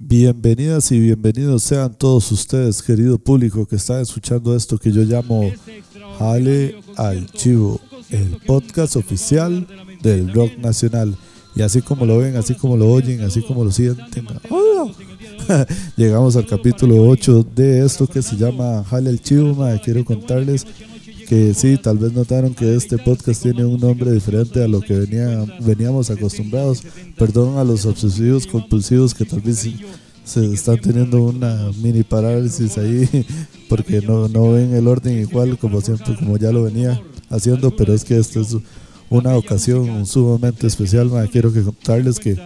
Bienvenidas y bienvenidos sean todos ustedes, querido público, que está escuchando esto que yo llamo Jale al Chivo, el podcast oficial del rock nacional. Y así como lo ven, así como lo oyen, así como lo sienten, llegamos al capítulo 8 de esto que se llama Jale al Chivo. Quiero contarles que sí, tal vez notaron que este podcast tiene un nombre diferente a lo que venía, veníamos acostumbrados. Perdón a los obsesivos compulsivos que tal vez se están teniendo una mini parálisis ahí porque no, no ven el orden igual como siempre, como ya lo venía haciendo, pero es que esta es una ocasión sumamente especial. Quiero contarles que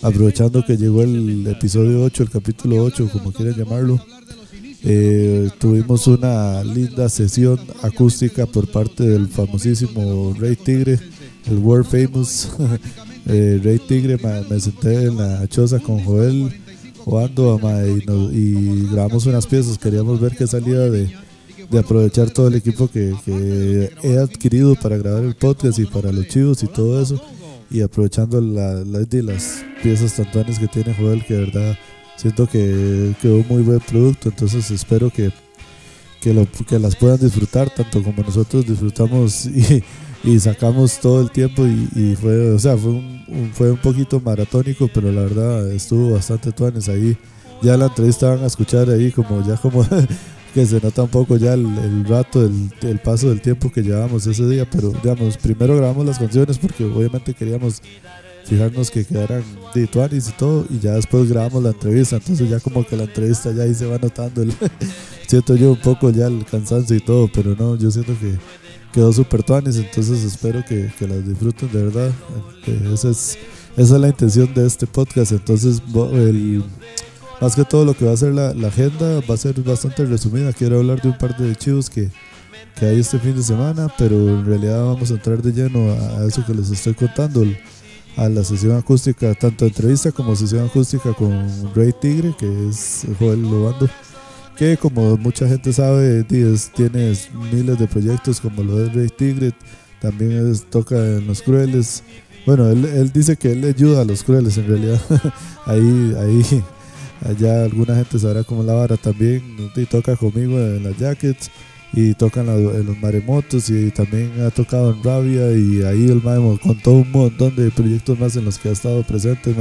aprovechando que llegó el episodio 8, el capítulo 8, como quieran llamarlo, eh, tuvimos una linda sesión acústica por parte del famosísimo Rey Tigre, el world famous eh, Rey Tigre. Me, senté en la choza con Joel jugando y, grabamos unas piezas. Queríamos ver qué salía de, aprovechar todo el equipo que, he adquirido para grabar el podcast y para los chivos y todo eso. Y aprovechando la, las piezas tantones que tiene Joel, que verdad siento que quedó muy buen producto, entonces espero que, que, lo, que las puedan disfrutar tanto como nosotros disfrutamos y, y sacamos todo el tiempo y, fue, o sea, fue un, fue un poquito maratónico, pero la verdad estuvo bastante tuanes ahí. Ya la entrevista van a escuchar ahí como ya como que se nota un poco ya el, rato, el, el, paso del tiempo que llevamos ese día, pero digamos, primero grabamos las canciones porque obviamente queríamos fijarnos que quedaran de y todo y ya después grabamos la entrevista entonces ya como que la entrevista ya ahí se va notando el, siento yo un poco ya el cansancio y todo pero no yo siento que quedó súper tuanis entonces espero que, que las disfruten de verdad eh, esa es esa es la intención de este podcast entonces el, más que todo lo que va a ser la, la, agenda va a ser bastante resumida quiero hablar de un par de chivos que que hay este fin de semana, pero en realidad vamos a entrar de lleno a, eso que les estoy contando a la sesión acústica, tanto entrevista como sesión acústica con Rey Tigre, que es Joel Lobando, que como mucha gente sabe, tiene miles de proyectos como lo es Rey Tigre, también toca en Los Crueles. Bueno, él, dice que él ayuda a Los Crueles en realidad. ahí, ahí, allá alguna gente sabrá cómo la vara también, y toca conmigo en las Jackets y tocan en los maremotos y también ha tocado en Rabia y ahí el Maemo todo un montón de proyectos más en los que ha estado presente.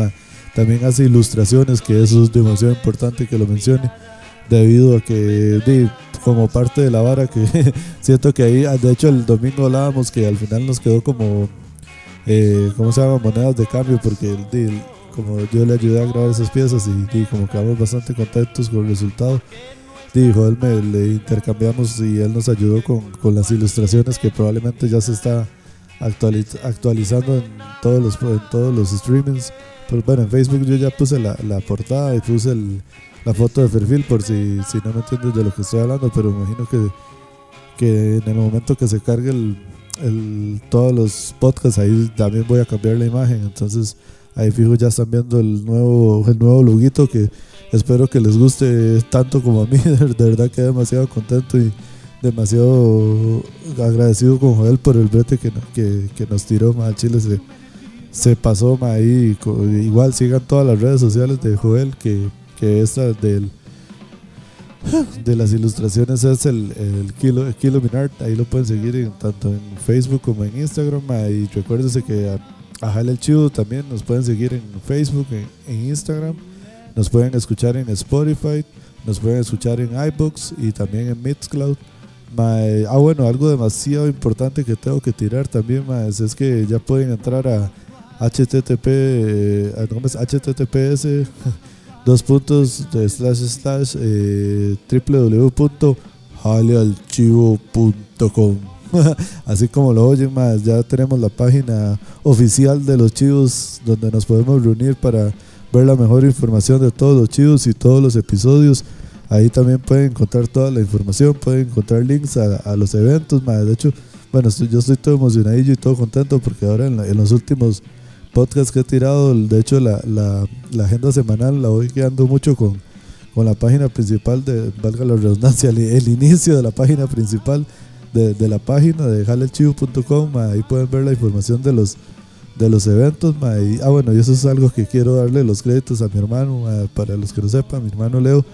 También hace ilustraciones, que eso es demasiado importante que lo mencione, debido a que como parte de la vara que siento que ahí, de hecho el domingo hablábamos que al final nos quedó como, eh, ¿cómo se llama? Monedas de cambio, porque como yo le ayudé a grabar esas piezas y, y como quedamos bastante contentos con el resultado dijo él me le intercambiamos y él nos ayudó con, con las ilustraciones que probablemente ya se está actualizando en todos los en todos los streamings. Pero bueno en Facebook yo ya puse la, la portada y puse el, la foto de perfil por si, si no me entiendes de lo que estoy hablando pero imagino que, que en el momento que se cargue el, el, todos los podcasts ahí también voy a cambiar la imagen. Entonces ahí fijo ya están viendo el nuevo el nuevo loguito que Espero que les guste tanto como a mí. De verdad que demasiado contento y demasiado agradecido con Joel por el brete que, nos tiró. Ma, Chile se, pasó ahí. Igual sigan todas las redes sociales de Joel, que, que esta del de las ilustraciones es el, el Kilo, Kilo Minart. Ahí lo pueden seguir tanto en Facebook como en Instagram. y recuérdense que a, a el Chivo también nos pueden seguir en Facebook, en Instagram nos pueden escuchar en Spotify, nos pueden escuchar en iBooks y también en Mixcloud. ah, bueno, algo demasiado importante que tengo que tirar también, más es que ya pueden entrar a http, eh, https dos puntos slash slash eh, www.jalealchivo.com así como lo oyen más ya tenemos la página oficial de los chivos donde nos podemos reunir para ver la mejor información de todos los chivos y todos los episodios. Ahí también pueden encontrar toda la información, pueden encontrar links a, los eventos. De hecho, bueno, yo estoy todo emocionadillo y todo contento porque ahora en, los últimos podcasts que he tirado, de hecho la, la, agenda semanal la voy quedando mucho con, con la página principal de, valga la redundancia, el, inicio de la página principal de, de la página de jalechivo.com. Ahí pueden ver la información de los de los eventos. ah, bueno, y eso es algo que quiero darle los créditos a mi hermano, para los que no sepan, mi hermano Leo.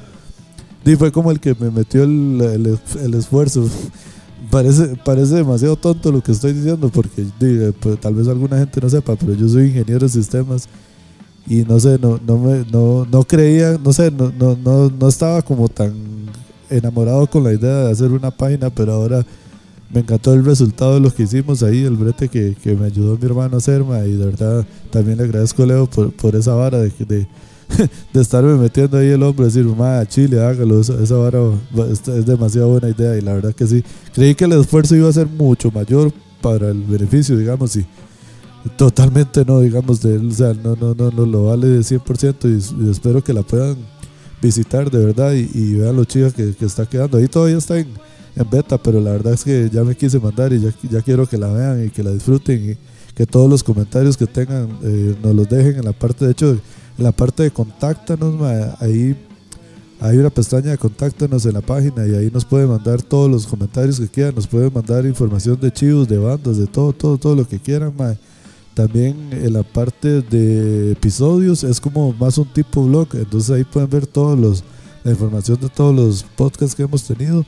Y fue como el que me metió el, el, esfuerzo. Parece, parece demasiado tonto lo que estoy diciendo, porque pues, tal vez alguna gente no sepa, pero yo soy ingeniero de sistemas y no sé, no, no, me, no, no creía, no sé, no, no, no, no estaba como tan enamorado con la idea de hacer una página, pero ahora me encantó el resultado de lo que hicimos ahí, el brete que, que me ayudó mi hermano a hacer, y de verdad también le agradezco a Leo por, por esa vara de, de, de, estarme metiendo ahí el hombre, decir, ma, Chile, hágalo, esa, vara es demasiado buena idea y la verdad que sí, creí que el esfuerzo iba a ser mucho mayor para el beneficio, digamos, y totalmente no, digamos, de él, o sea, no, no, no, no lo vale de 100% y, espero que la puedan visitar de verdad y, vean lo chido que, que está quedando, ahí todavía está en en beta, pero la verdad es que ya me quise mandar y ya, ya quiero que la vean y que la disfruten y que todos los comentarios que tengan eh, nos los dejen en la parte, de hecho, en la parte de contáctanos, ahí hay una pestaña de contáctanos en la página y ahí nos pueden mandar todos los comentarios que quieran, nos pueden mandar información de chivos, de bandas, de todo, todo, todo lo que quieran, También en la parte de episodios es como más un tipo blog, entonces ahí pueden ver todos los la información de todos los podcasts que hemos tenido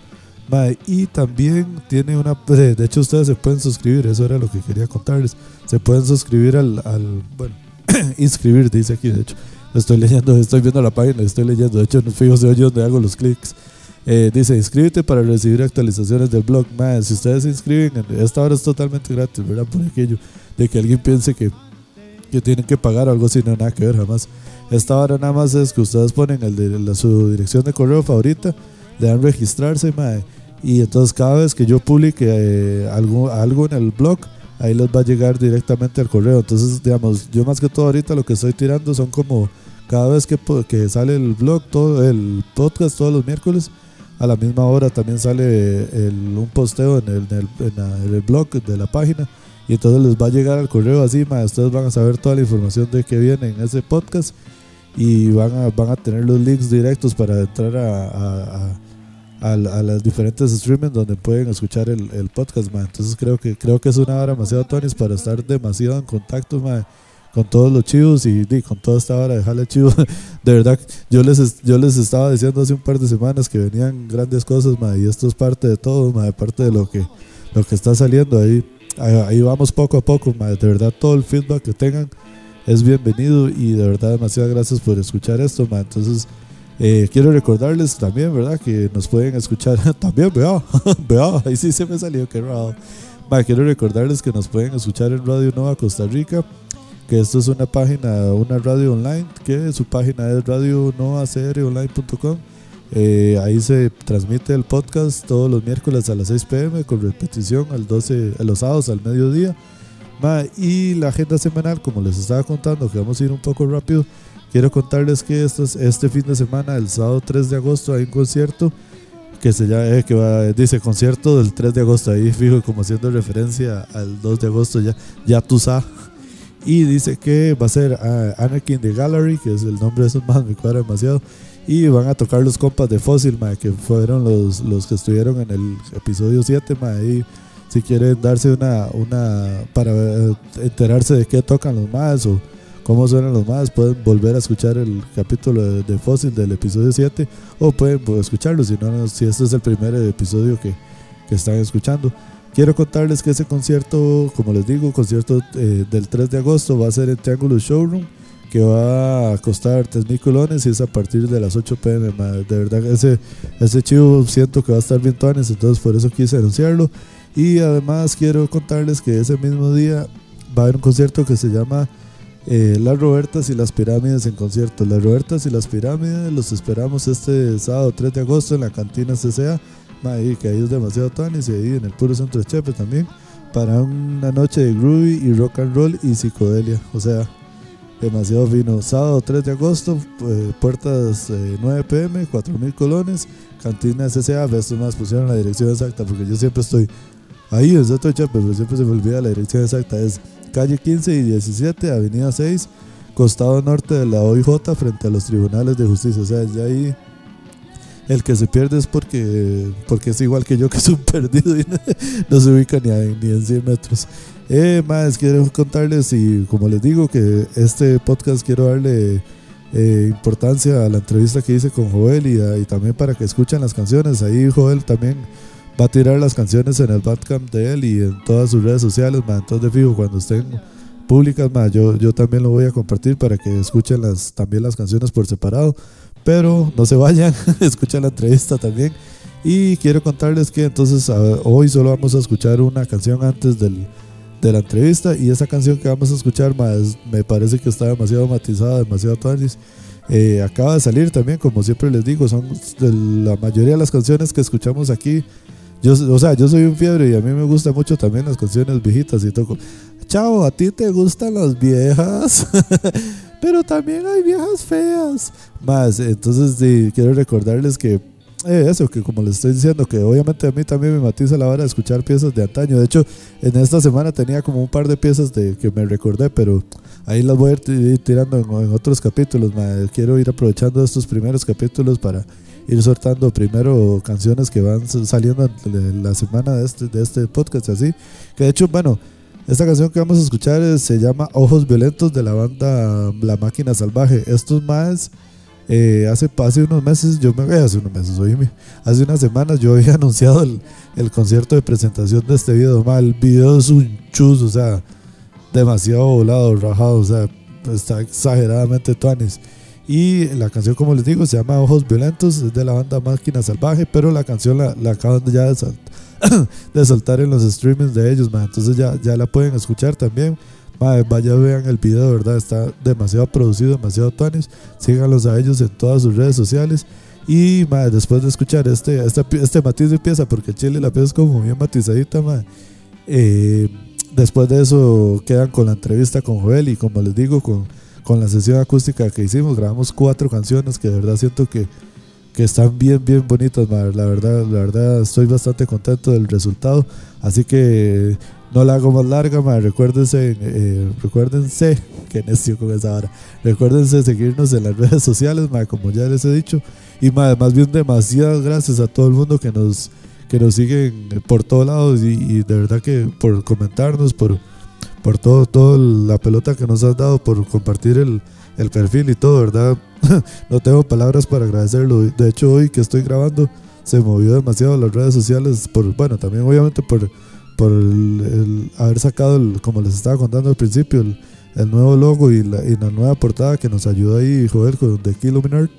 y también tiene una. De hecho, ustedes se pueden suscribir, eso era lo que quería contarles. Se pueden suscribir al. bueno, inscribir, dice aquí, de hecho. Estoy leyendo, estoy viendo la página, estoy leyendo. De hecho, no fijo de donde hago los clics. Eh, dice, inscríbete para recibir actualizaciones del blog. Man, si ustedes se inscriben, esta hora es totalmente gratis, ¿verdad? Por aquello de que alguien piense que, que tienen que pagar o algo así, no nada que ver, jamás. Esta hora nada más es que ustedes ponen el de, su dirección de correo favorita, le dan registrarse, madre y entonces cada vez que yo publique eh, algo, algo en el blog, ahí les va a llegar directamente al correo. Entonces, digamos, yo más que todo ahorita lo que estoy tirando son como cada vez que, que sale el blog, todo el podcast todos los miércoles, a la misma hora también sale un posteo en el, en, el, blog de la página. Y entonces les va a llegar al correo así, ustedes van a saber toda la información de que viene en ese podcast y van a, van a tener los links directos para entrar a las diferentes streamings donde pueden escuchar el, el podcast, man. Entonces creo que creo que es una hora demasiado tonis para estar demasiado en contacto, man, con todos los chivos y, con toda esta hora de jale chivo. De verdad, yo les yo les estaba diciendo hace un par de semanas que venían grandes cosas, man, y esto es parte de todo, man, parte de lo que lo que está saliendo ahí. Ahí vamos poco a poco, man. De verdad, todo el feedback que tengan es bienvenido y de verdad demasiadas gracias por escuchar esto, man. Entonces, eh, quiero recordarles también, ¿verdad? Que nos pueden escuchar también, vea, vea, ahí sí se me salió, qué raro. quiero recordarles que nos pueden escuchar en Radio Nova Costa Rica, que esto es una página, una radio online, que su página es radionovacronline.com. Eh, ahí se transmite el podcast todos los miércoles a las 6 pm con repetición al 12, a los sábados al mediodía. y la agenda semanal, como les estaba contando, que vamos a ir un poco rápido, Quiero contarles que este fin de semana, el sábado 3 de agosto, hay un concierto que se llama, eh, que dice concierto del 3 de agosto, ahí fijo como haciendo referencia al 2 de agosto, ya, ya tú sabes. Y dice que va a ser uh, Anakin the Gallery, que es el nombre de esos más, me cuadra demasiado. Y van a tocar los compas de Fossil, que fueron los, los que estuvieron en el episodio 7, ma, si quieren darse una, una para eh, enterarse de qué tocan los más o cómo suenan los más, pueden volver a escuchar el capítulo de, Fósil del episodio 7 o pueden escucharlo si no, si este es el primer episodio que, que están escuchando. Quiero contarles que ese concierto, como les digo, concierto eh, del 3 de agosto va a ser en Triangular Showroom, que va a costar 3 mil colones y es a partir de las 8 pm. De verdad, ese, ese chivo siento que va a estar bien tones, entonces por eso quise anunciarlo. Y además quiero contarles que ese mismo día va a haber un concierto que se llama eh, las Robertas y las Pirámides en concierto. Las Robertas y las Pirámides los esperamos este sábado 3 de agosto en la cantina CCA. Que ahí es demasiado tonis y ahí en el puro centro de Chepe también. Para una noche de groovy y rock and roll y psicodelia. O sea, demasiado fino. Sábado 3 de agosto, eh, puertas 9 pm, 4000 colones. Cantina CCA. Estos más pusieron la dirección exacta porque yo siempre estoy ahí en centro de Chepe, pero siempre se me olvida la dirección exacta. Es calle 15 y 17, avenida 6, costado norte de la OIJ frente a los tribunales de justicia. O sea, ya ahí El que se pierde es porque, porque es igual que yo, que es un perdido y no, se ubica ni, ni en 100 metros. Eh, más, quiero contarles y como les digo que este podcast quiero darle eh, importancia a la entrevista que hice con Joel y, también para que escuchen las canciones. Ahí Joel también va a tirar las canciones en el Bandcamp de él y en todas sus redes sociales. Entonces, de fijo, cuando estén públicas, yo, yo también lo voy a compartir para que escuchen las, también las canciones por separado. Pero no se vayan, escuchen la entrevista también. Y quiero contarles que entonces hoy solo vamos a escuchar una canción antes del, de la entrevista y esa canción que vamos a escuchar más, me parece que está demasiado matizada, demasiado tuanis. Eh, acaba de salir también, como siempre les digo, son de la mayoría de las canciones que escuchamos aquí yo, o sea, yo soy un fiebre y a mí me gustan mucho también las canciones viejitas y toco. Chao, a ti te gustan las viejas, pero también hay viejas feas. Más, entonces quiero recordarles que eh, eso, que como les estoy diciendo, que obviamente a mí también me matiza la hora de escuchar piezas de antaño. De hecho, en esta semana tenía como un par de piezas de, que me recordé, pero ahí las voy a ir tirando en, otros capítulos. Quiero ir aprovechando estos primeros capítulos para ir soltando primero canciones que van saliendo en la semana de este, de este podcast, así. Que de hecho, bueno, esta canción que vamos a escuchar se llama Ojos Violentos de la banda La Máquina Salvaje. Estos más, eh, hace, hace unos meses, yo me eh, hace unos meses, oíme, hace unas semanas yo había anunciado el, el concierto de presentación de este video. mal el video es un chus, o sea, demasiado volado, rajado, o sea, está exageradamente tuanis. Y la canción, como les digo, se llama Ojos Violentos, es de la banda Máquina Salvaje, pero la canción la, acaban ya de, de, soltar en los streamings de ellos, entonces ya, ya la pueden escuchar también. vaya, vean el video, ¿verdad? Está demasiado producido, demasiado tuanis. Síganlos a ellos en todas sus redes sociales. Y después de escuchar este, este, este, matiz de pieza, porque Chile la pieza es como bien matizadita, eh, después de eso quedan con la entrevista con Joel y como les digo, con con la sesión acústica que hicimos, grabamos cuatro canciones que de verdad siento que, que están bien, bien bonitas, la verdad, la verdad estoy bastante contento del resultado, así que no la hago más larga, ma, recuérdense, eh, recuérdense, que necio con esa hora, recuérdense seguirnos en las redes sociales, ma, como ya les he dicho, y ma, más bien demasiadas gracias a todo el mundo que nos, que nos siguen por todos lados y, y de verdad que por comentarnos, por por todo, todo la pelota que nos has dado, por compartir el, el perfil y todo, ¿verdad? no tengo palabras para agradecerlo. De hecho, hoy que estoy grabando, se movió demasiado las redes sociales, por, bueno, también obviamente por, por el, haber sacado, el, como les estaba contando al principio, el, el nuevo logo y la, y la, nueva portada que nos ayudó ahí, joder, con The Kilominar.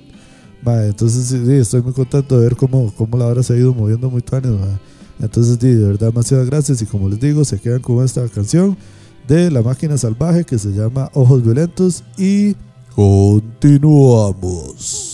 entonces sí, estoy muy contento de ver cómo, cómo la hora se ha ido moviendo muy tan. Entonces, de verdad, demasiadas gracias y como les digo, se quedan con esta canción de La Máquina Salvaje que se llama Ojos Violentos y continuamos.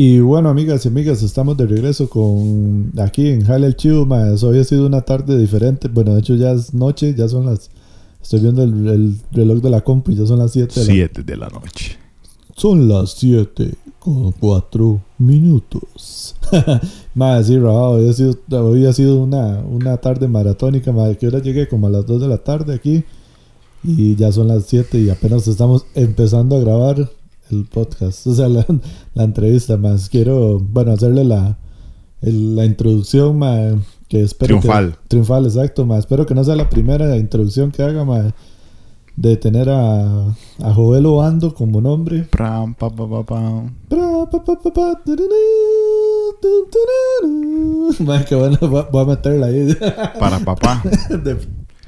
Y bueno, amigas y amigas, estamos de regreso con aquí en Jale el Chivo. Más hoy ha sido una tarde diferente. Bueno, de hecho ya es noche, ya son las. Estoy viendo el, el reloj de la compu y ya son las 7 de la 7 de la noche. Son las 7 con 4 minutos. Madre, sí, Rafa, hoy ha sido, hoy ha sido una, una tarde maratónica. Madre, que hora llegué como a las 2 de la tarde aquí. Y ya son las 7 y apenas estamos empezando a grabar el podcast. O sea, la, la entrevista más. Quiero, bueno, hacerle la, el- la introducción, ma, que espero Triunfal. que... Triunfal, exacto, ma. Espero que no sea la primera introducción que haga, ma, de tener a, a Joel Obando como nombre. Pram, pa, pa, pa, pam. Que bueno, voy a- voy a meterla ahí Para papá. de,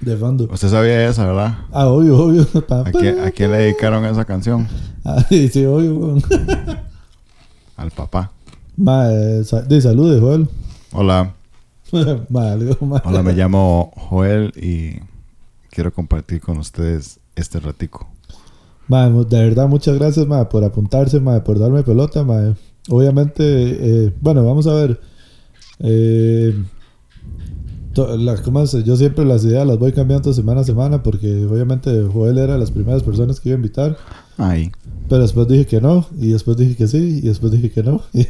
de fondo. Usted sabía esa, ¿verdad? Ah, obvio, obvio. ¿A pa, quién, a quién le dedicaron esa canción? Ah, sí, sí, obvio. weón. Al papá. Ma, eh, sa- de salud, de Joel. Hola. Ma, algo más. Hola, me llamo Joel y quiero compartir con ustedes este ratico. Ma, de verdad, muchas gracias, ma, por apuntarse, ma, por darme pelota, ma. Obviamente, eh, bueno, vamos a ver. Eh, to- la- ¿cómo es? Yo siempre las ideas las voy cambiando semana a semana porque obviamente Joel era de las primeras personas que iba a invitar. Ahí. Pero después dije que no, y después dije que sí, y después dije que no. Y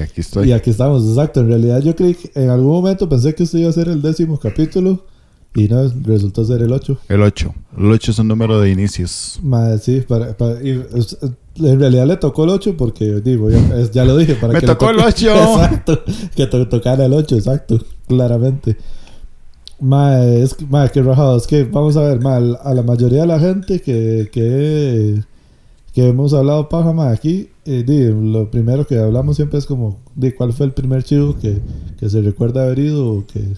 aquí estoy. y aquí estamos, exacto. En realidad yo creí que en algún momento pensé que este iba a ser el décimo capítulo y no, resultó ser el ocho. El 8. El 8 es un número de inicios. Madre, sí, para, para- y, en realidad le tocó el 8 porque, digo, ya, ya lo dije. Para ¡Me que tocó el toque- 8! Exacto, que to- tocara el 8, exacto, claramente. Madre, es que, madre, qué rajado. Es que, vamos a ver, madre, a la mayoría de la gente que, que, que hemos hablado paja, aquí, eh, di, lo primero que hablamos siempre es como, de cuál fue el primer chivo que, que se recuerda haber ido o que,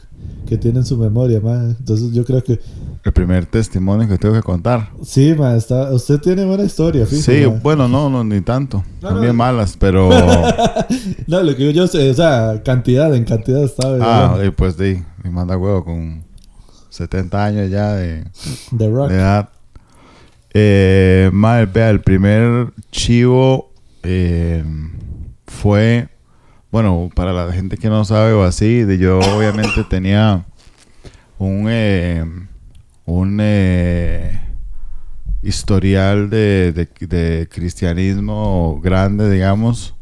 que tiene en su memoria, madre. Entonces yo creo que, El primer testimonio que tengo que contar. sí, madre, está, usted tiene buena historia, fijo, Sí, bueno, no, no, ni tanto. No, También no. malas, pero... No, lo que yo sé, o sea, cantidad, en cantidad estaba. ah, y pues de, me manda huevo con 70 años ya de, The Rock. de edad. Eh, madre, vea, el primer chivo eh, fue, bueno, para la gente que no sabe o así, de yo obviamente tenía un, eh, un eh, historial de, de, de cristianismo grande, digamos.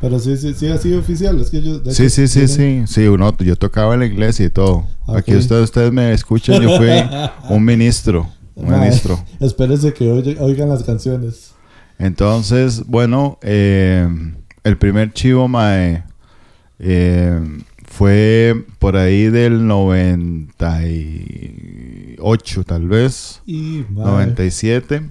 Pero sí, sí, sí ha sido oficial. Es que yo. Sí, sí, sí, sí. Sí, uno, yo tocaba en la iglesia y todo. Aquí ustedes me escuchan, yo fui un ministro. Un Mae, ministro. Espérense que oigan las canciones. Entonces, bueno, eh, el primer chivo, mae, eh, fue por ahí del 98, tal vez, Y, mae, 97,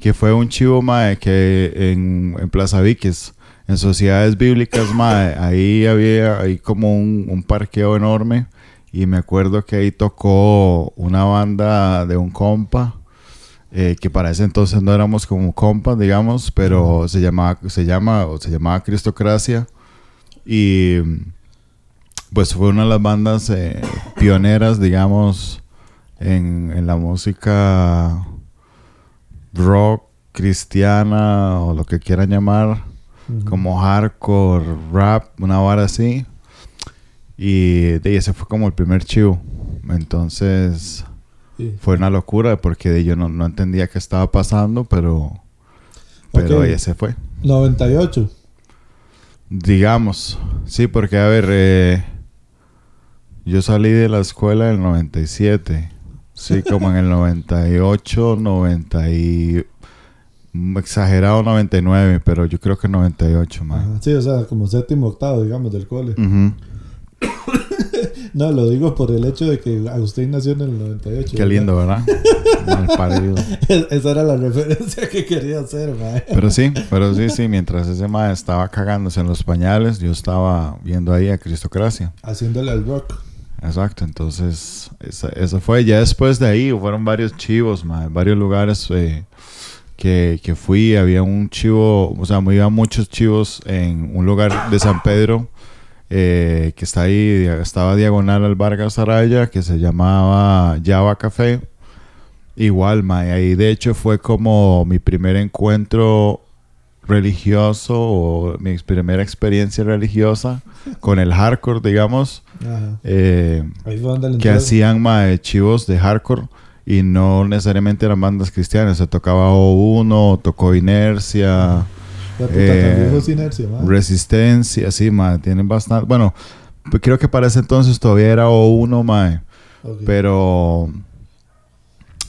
que fue un chivo, mae, que en, en Plaza Víquez, en Sociedades Bíblicas, mae, ahí había ahí como un, un parqueo enorme, y me acuerdo que ahí tocó una banda de un compa, eh, que para ese entonces no éramos como compas, digamos, pero se llamaba, se llama, o se llamaba Cristocracia. Y pues fue una de las bandas eh, pioneras, digamos, en, en la música rock cristiana o lo que quieran llamar, como hardcore, rap, una vara así. Y de ese fue como el primer chivo. Entonces Sí. fue una locura porque de- yo no, no entendía qué estaba pasando, pero, pero Ok. ahí se fue. 98. Digamos, sí, porque a ver, eh, yo salí de la escuela en el 97, sí, como en el 98, 90 y... exagerado 99, pero yo creo que 98, mae. Ajá, Sí, o sea, como séptimo, octavo, digamos, del cole. Ujú. No, lo digo por el hecho de que Agustín nació en el 98. Qué lindo, ¿verdad? Mal parido. Esa era la referencia que quería hacer, mae. Pero sí, pero sí, sí, mientras ese mae estaba cagándose en los pañales, yo estaba viendo ahí a Cristocracia. Haciéndole al rock. Exacto, entonces esa- eso fue. Ya después de ahí fueron varios chivos, mae, varios lugares eh, que, que fui. Había un chivo, o sea, me iban muchos chivos en un lugar de San Pedro eh, que está ahí, estaba diagonal al Vargas Araya, que se llamaba Java Café. Igual, mae, ahí de hecho fue como mi primer encuentro religioso o mi primera experiencia religiosa con el hardcore, digamos, eh, que hacían mae, chivos de hardcore y no necesariamente eran bandas cristianas, se tocaba O1, tocó Inercia, Puta, eh, inercia. Resistencia, sí, mae, tienen bastante, bueno, pues creo que para ese entonces todavía era O1, mae, Ok. pero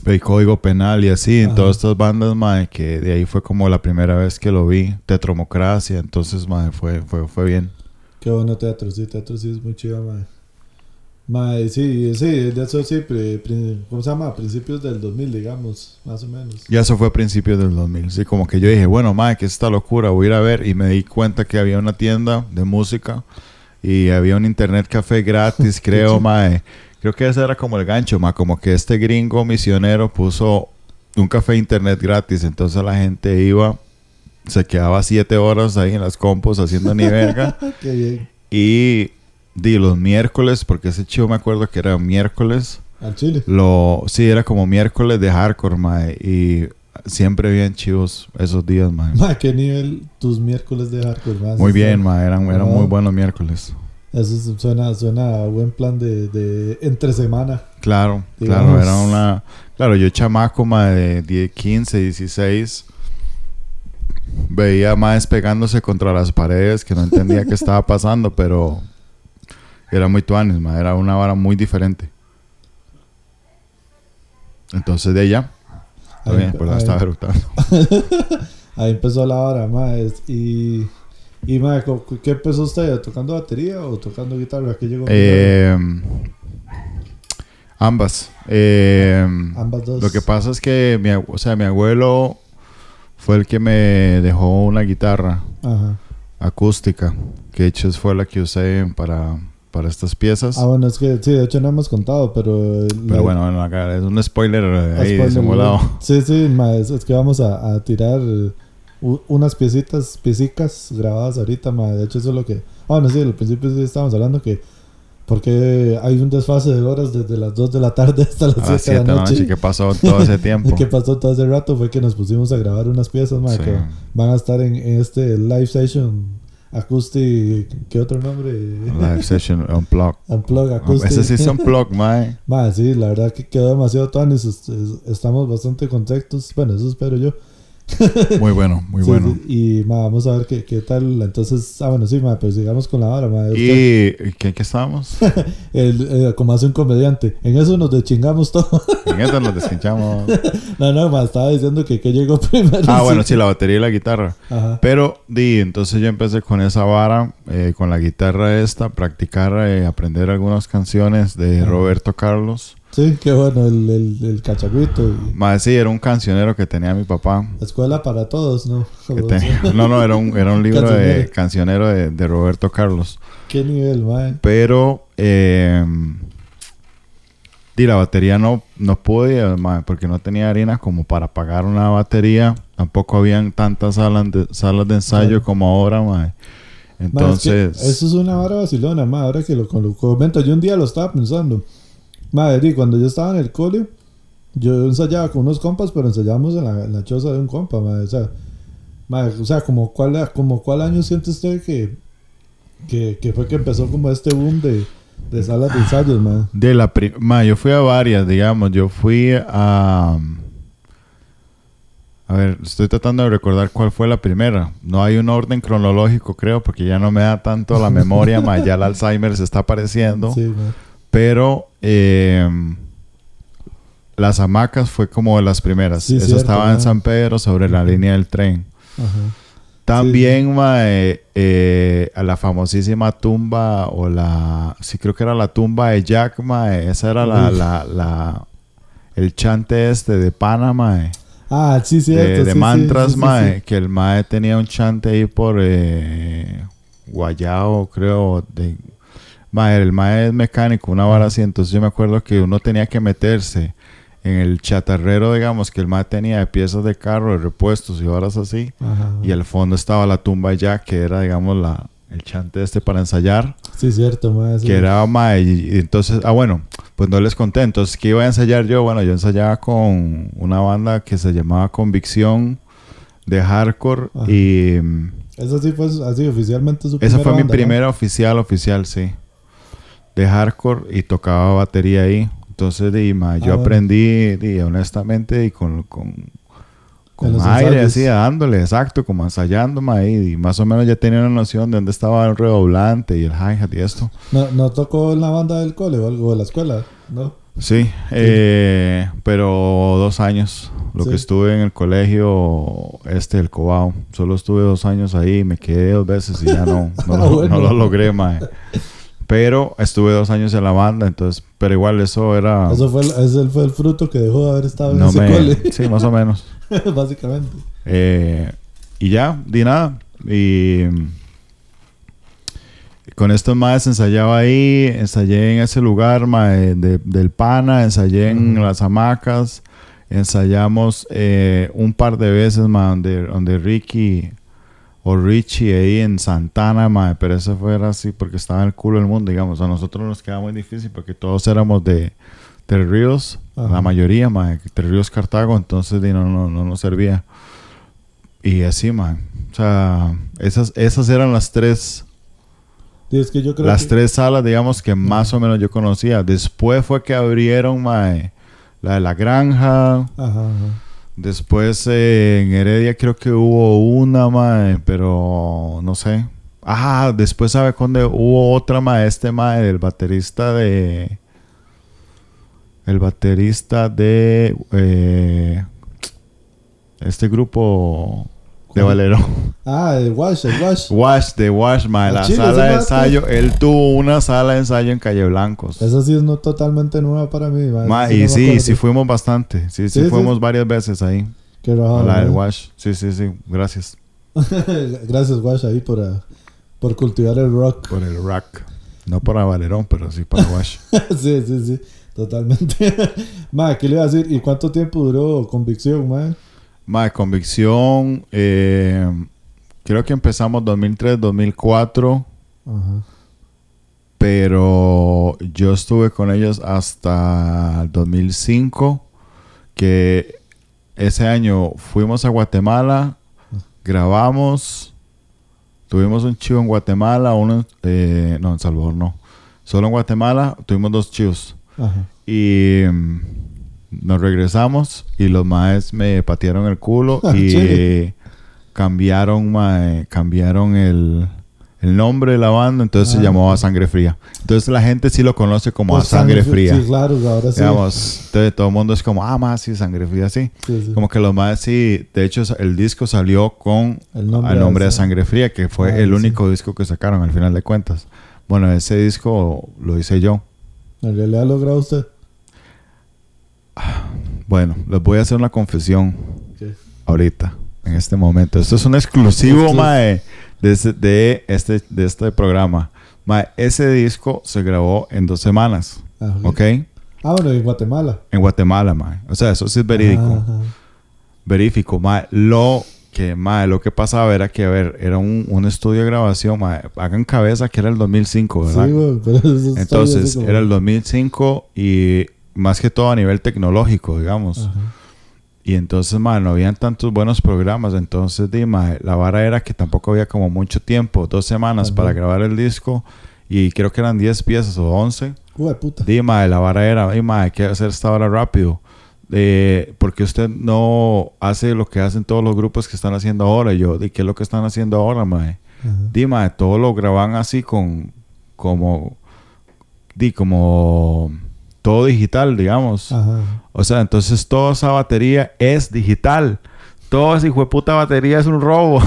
el código penal y así, en todas estas bandas, mae, que de ahí fue como la primera vez que lo vi, Tetromocracia, entonces, mae, fue, fue, fue bien. Qué bueno teatro, sí, teatro sí es muy chido, mae. Mae, sí, sí, de eso sí, ¿cómo se llama? Principios del 2000, digamos, más o menos. Ya eso fue a principios del 2000. Sí, como que yo dije, bueno, madre, ¿qué es esta locura? Voy a ir a ver. Y me di cuenta que había una tienda de música y había un internet café gratis, creo, madre. Creo que ese era como el gancho, ma. Como que este gringo misionero puso un café internet gratis. Entonces la gente iba, se quedaba siete horas ahí en las compos haciendo ni verga. Qué bien. y di los miércoles, porque ese chivo me acuerdo que era miércoles. Al Chile. Lo, sí, era como miércoles de hardcore, mae. Y siempre habían chivos esos días, mae. Mae, qué nivel tus miércoles de hardcore, mae. Muy bien, mae. Eran, eran Ah. muy buenos miércoles. Eso es- suena, suena a buen plan de, de entre semana. Claro, Digamos- claro. Era una... Claro, yo chamaco, mae, de 10, 15, 16... Veía más pegándose contra las paredes que no entendía qué estaba pasando, pero era muy tuanes, mae. Era una vara muy diferente. Entonces de allá, Ahí, bien, pues ahí- estaba eructando. ahí empezó la hora, mae. Y, y mae, ¿co- ¿qué empezó usted? ¿Tocando batería o tocando guitarra? ¿Qué llegó? Eh, ambas. Eh, Ambas dos. lo que pasa es que mi, o sea, mi abuelo fue el que me dejó una guitarra Ajá. acústica, que de hecho fue la que usé para, para estas piezas. Ah, bueno, es que sí, de hecho no hemos contado, pero. Pero bueno, bueno, acá es un spoiler eh, ahí Spoiler. ¿no? Sí, sí, ma, es, es que vamos a, a tirar eh, u- unas piecitas, piecicas grabadas ahorita, ma. De hecho, eso es lo que. Ah, bueno, sí, al principio sí estábamos hablando que. Porque hay un desfase de horas desde las 2 de la tarde hasta las A 7 las de 7 la de la noche. noche, ¿qué pasó todo ese tiempo? ¿Qué pasó todo ese rato? Fue que nos pusimos a grabar unas piezas, ma, Sí. que van a estar en, en este live session acoustic. ¿Qué otro nombre? Live Session Unplugged. Unplug acoustic. Ese sí es Unplugged, mae. Ma, sí, la verdad que quedó demasiado est- est- Estamos bastante contentos. Bueno, eso espero yo. Muy bueno, muy Sí, bueno. sí, Y ma, vamos a ver qué, qué tal. Entonces, ah, bueno, sí, ma, pues sigamos con la hora, ma. ¿Y qué, qué estábamos? el, eh, como hace un comediante. En eso nos deschingamos todo. En eso nos desquinchamos. no, no, ma, estaba diciendo que, que llegó primero. Ah, bueno, sí, la batería y la guitarra. Ajá. Pero, di, entonces yo empecé con esa vara, eh, con la guitarra esta, practicar, eh, aprender algunas canciones de Ajá. Roberto Carlos. Sí, qué bueno, el, el, el cachagüito. y Más sí, era un cancionero que tenía mi papá. Escuela para todos, ¿no? tenía- no, no, era un, era un libro de cancionero de, de Roberto Carlos. ¿Qué nivel, ma? Pero, eh, di, la batería no, no pude, mae, porque no tenía harina como para pagar una batería. Tampoco habían tantas salas de, salas de ensayo como ahora, mae. Ma, es que Entonces, eso es una vara vacilona, ma. Ahora que lo, lo comento, yo un día lo estaba pensando. Madre, cuando yo estaba en el cole, yo ensayaba con unos compas, pero ensayábamos en la, en la choza de un compa, madre. O sea, madre, o sea como, cuál, como cuál año siente usted que, que, que fue que empezó como este boom de, de salas de ensayos, madre? de la mae, yo fui a varias, digamos. Yo fui a. A ver, estoy tratando de recordar cuál fue la primera. No hay un orden cronológico, creo, porque ya no me da tanto la memoria, mae, ya el Alzheimer se está apareciendo. Sí, madre. Pero eh, las hamacas fue como de las primeras. Sí, Eso cierto, estaba en. San Pedro sobre la línea del tren. Ajá. También, mae, eh, a la famosísima tumba, o la. Sí, creo que era la tumba de Jack, mae. Esa era la, Uf. la, la- El chante este de Panamá. Ah, sí, De, cierto. de sí, mantras, sí, mae. Que el mae tenía un chante ahí por eh, Guayao, creo. De, mae, el mae es mecánico, una vara así. Entonces yo me acuerdo que uno tenía que meterse en el chatarrero, digamos, que el mae tenía de piezas de carro, de repuestos y horas así. Ajá. Y al fondo estaba la tumba ya, que era, digamos, la, el chante este para ensayar. Sí, cierto, mae. sí. Que era, mae, y, y entonces, ah, bueno, pues no les conté. Entonces, ¿qué iba a ensayar yo? Bueno, yo ensayaba con una banda que se llamaba Convicción de hardcore. Ajá. Y mm, Eso sí fue así, oficialmente su esa fue mi banda, ¿no? primera oficial, oficial, sí. De hardcore y tocaba batería ahí. Entonces, di, mae, yo Ah, aprendí, di, honestamente, y con, con, con aire, ensayos. así, dándole, exacto, como ensayando, mae, y más o menos ya tenía una noción de dónde estaba el redoblante y el hi-hat y esto. ¿No, ¿No tocó en la banda del cole o algo de la escuela? ¿No? Sí, eh, pero dos años. Lo Sí. que estuve en el colegio, este, el Cobao. Solo estuve dos años ahí, me quedé dos veces y ya no, no, lo, bueno. no lo logré, mae. Pero estuve dos años en la banda, entonces, pero igual eso era... Eso fue, el- ese fue el fruto que dejó de haber estado en ese me- cole. Sí, más o menos. Básicamente. Eh, y ya, di nada. Y con estos más ensayaba ahí, ensayé en ese lugar de- del Pana, ensayé en las hamacas, ensayamos eh, un par de veces donde, donde Ricky o Richie ahí en Santana, mae, pero eso fue así porque estaba en el culo del mundo, digamos. A nosotros nos quedaba muy difícil porque todos éramos de Tres Ríos, Ajá. la mayoría, mae, Tres Ríos Cartago, entonces no, no, no nos servía. Y así, man. O sea, esas, esas eran las tres, Y es que yo creo las que... tres salas, digamos, que más o menos yo conocía. Después fue que abrieron, mae, la de la granja. Ajá, ajá. Después eh, en Heredia creo que hubo una, mae, pero no sé. Ah, después sabe cuándo hubo otra, mae, este mae, del baterista de... El baterista de... eh, este grupo de. Valero. Ah, el Wash, el Wash. Wash, de Wash, mae, Ah, la chile, sala de ensayo. Él tuvo una sala de ensayo en Calle Blancos. Esa sí es no totalmente nueva para mí. Ma, y no sí, sí fuimos bastante. Sí, sí, Sí, sí. fuimos varias veces ahí. Qué rajado, la del. Wash. Sí, sí, sí. Gracias. Gracias, Wash, ahí por, ah, por cultivar el rock. Por el rack. No para Valerón, pero sí para Wash. sí, sí, sí. Totalmente. ma, ¿qué le iba a decir? ¿Y cuánto tiempo duró Convicción, ma? Ma, convicción. eh, creo que empezamos 2003, 2004. Ajá. Pero yo estuve con ellos hasta el 2005. Que ese año fuimos a Guatemala. Grabamos. Tuvimos un chivo en Guatemala. Uno, eh, no, en Salvador no. Solo en Guatemala tuvimos dos chivos. Ajá. Y mm, nos regresamos y los maes me patearon el culo Ah, y eh, cambiaron mae, cambiaron el, el nombre de la banda, entonces se Ah. llamó A Sangre Fría. Entonces la gente sí lo conoce como A Sangre Fría. Sí, claro, ahora sí. Digamos, entonces todo el mundo es como, ah, más sí, Sangre Fría, sí. Sí, sí. Como que los maes sí, de hecho el disco salió con el nombre, el nombre de. Sangre Fría, que fue Ah, el único disco que sacaron al final de cuentas. Bueno, ese disco lo hice yo. En realidad logró usted. Bueno, les voy a hacer una confesión. ¿Qué? ahorita, en este momento. Esto es un exclusivo, Exclus- mae, de, este- de este, de este programa. Mae, ese disco se grabó en dos semanas, Ah, ¿ok? Ah, bueno, en Guatemala. En Guatemala, mae. O sea, eso sí es verídico. Ajá. Verífico, mae. Lo que, mae, lo que pasaba era que, a ver, era un, un estudio de grabación, mae. Hagan cabeza que era el 2005, ¿verdad? Sí, güey, pero eso Entonces, así como- era el 2005 y más que todo a nivel tecnológico, digamos. Ajá. Y entonces, mae, no habían tantos buenos programas. Entonces, di, mae, la vara era que tampoco había como mucho tiempo, dos semanas Ajá. para grabar el disco. Y creo que eran 10 piezas o 11. Jue puta. Di, mae, la vara era, di, mae, hay que hacer esta vara rápido. Eh, porque usted no hace lo que hacen todos los grupos que están haciendo ahora. Y yo, di, ¿qué es lo que están haciendo ahora? Ajá. Di, mae, todo lo graban así con, como, di, como todo digital, digamos. Ajá. O sea, entonces toda esa batería es digital. Toda esa hijo de puta batería es un robo.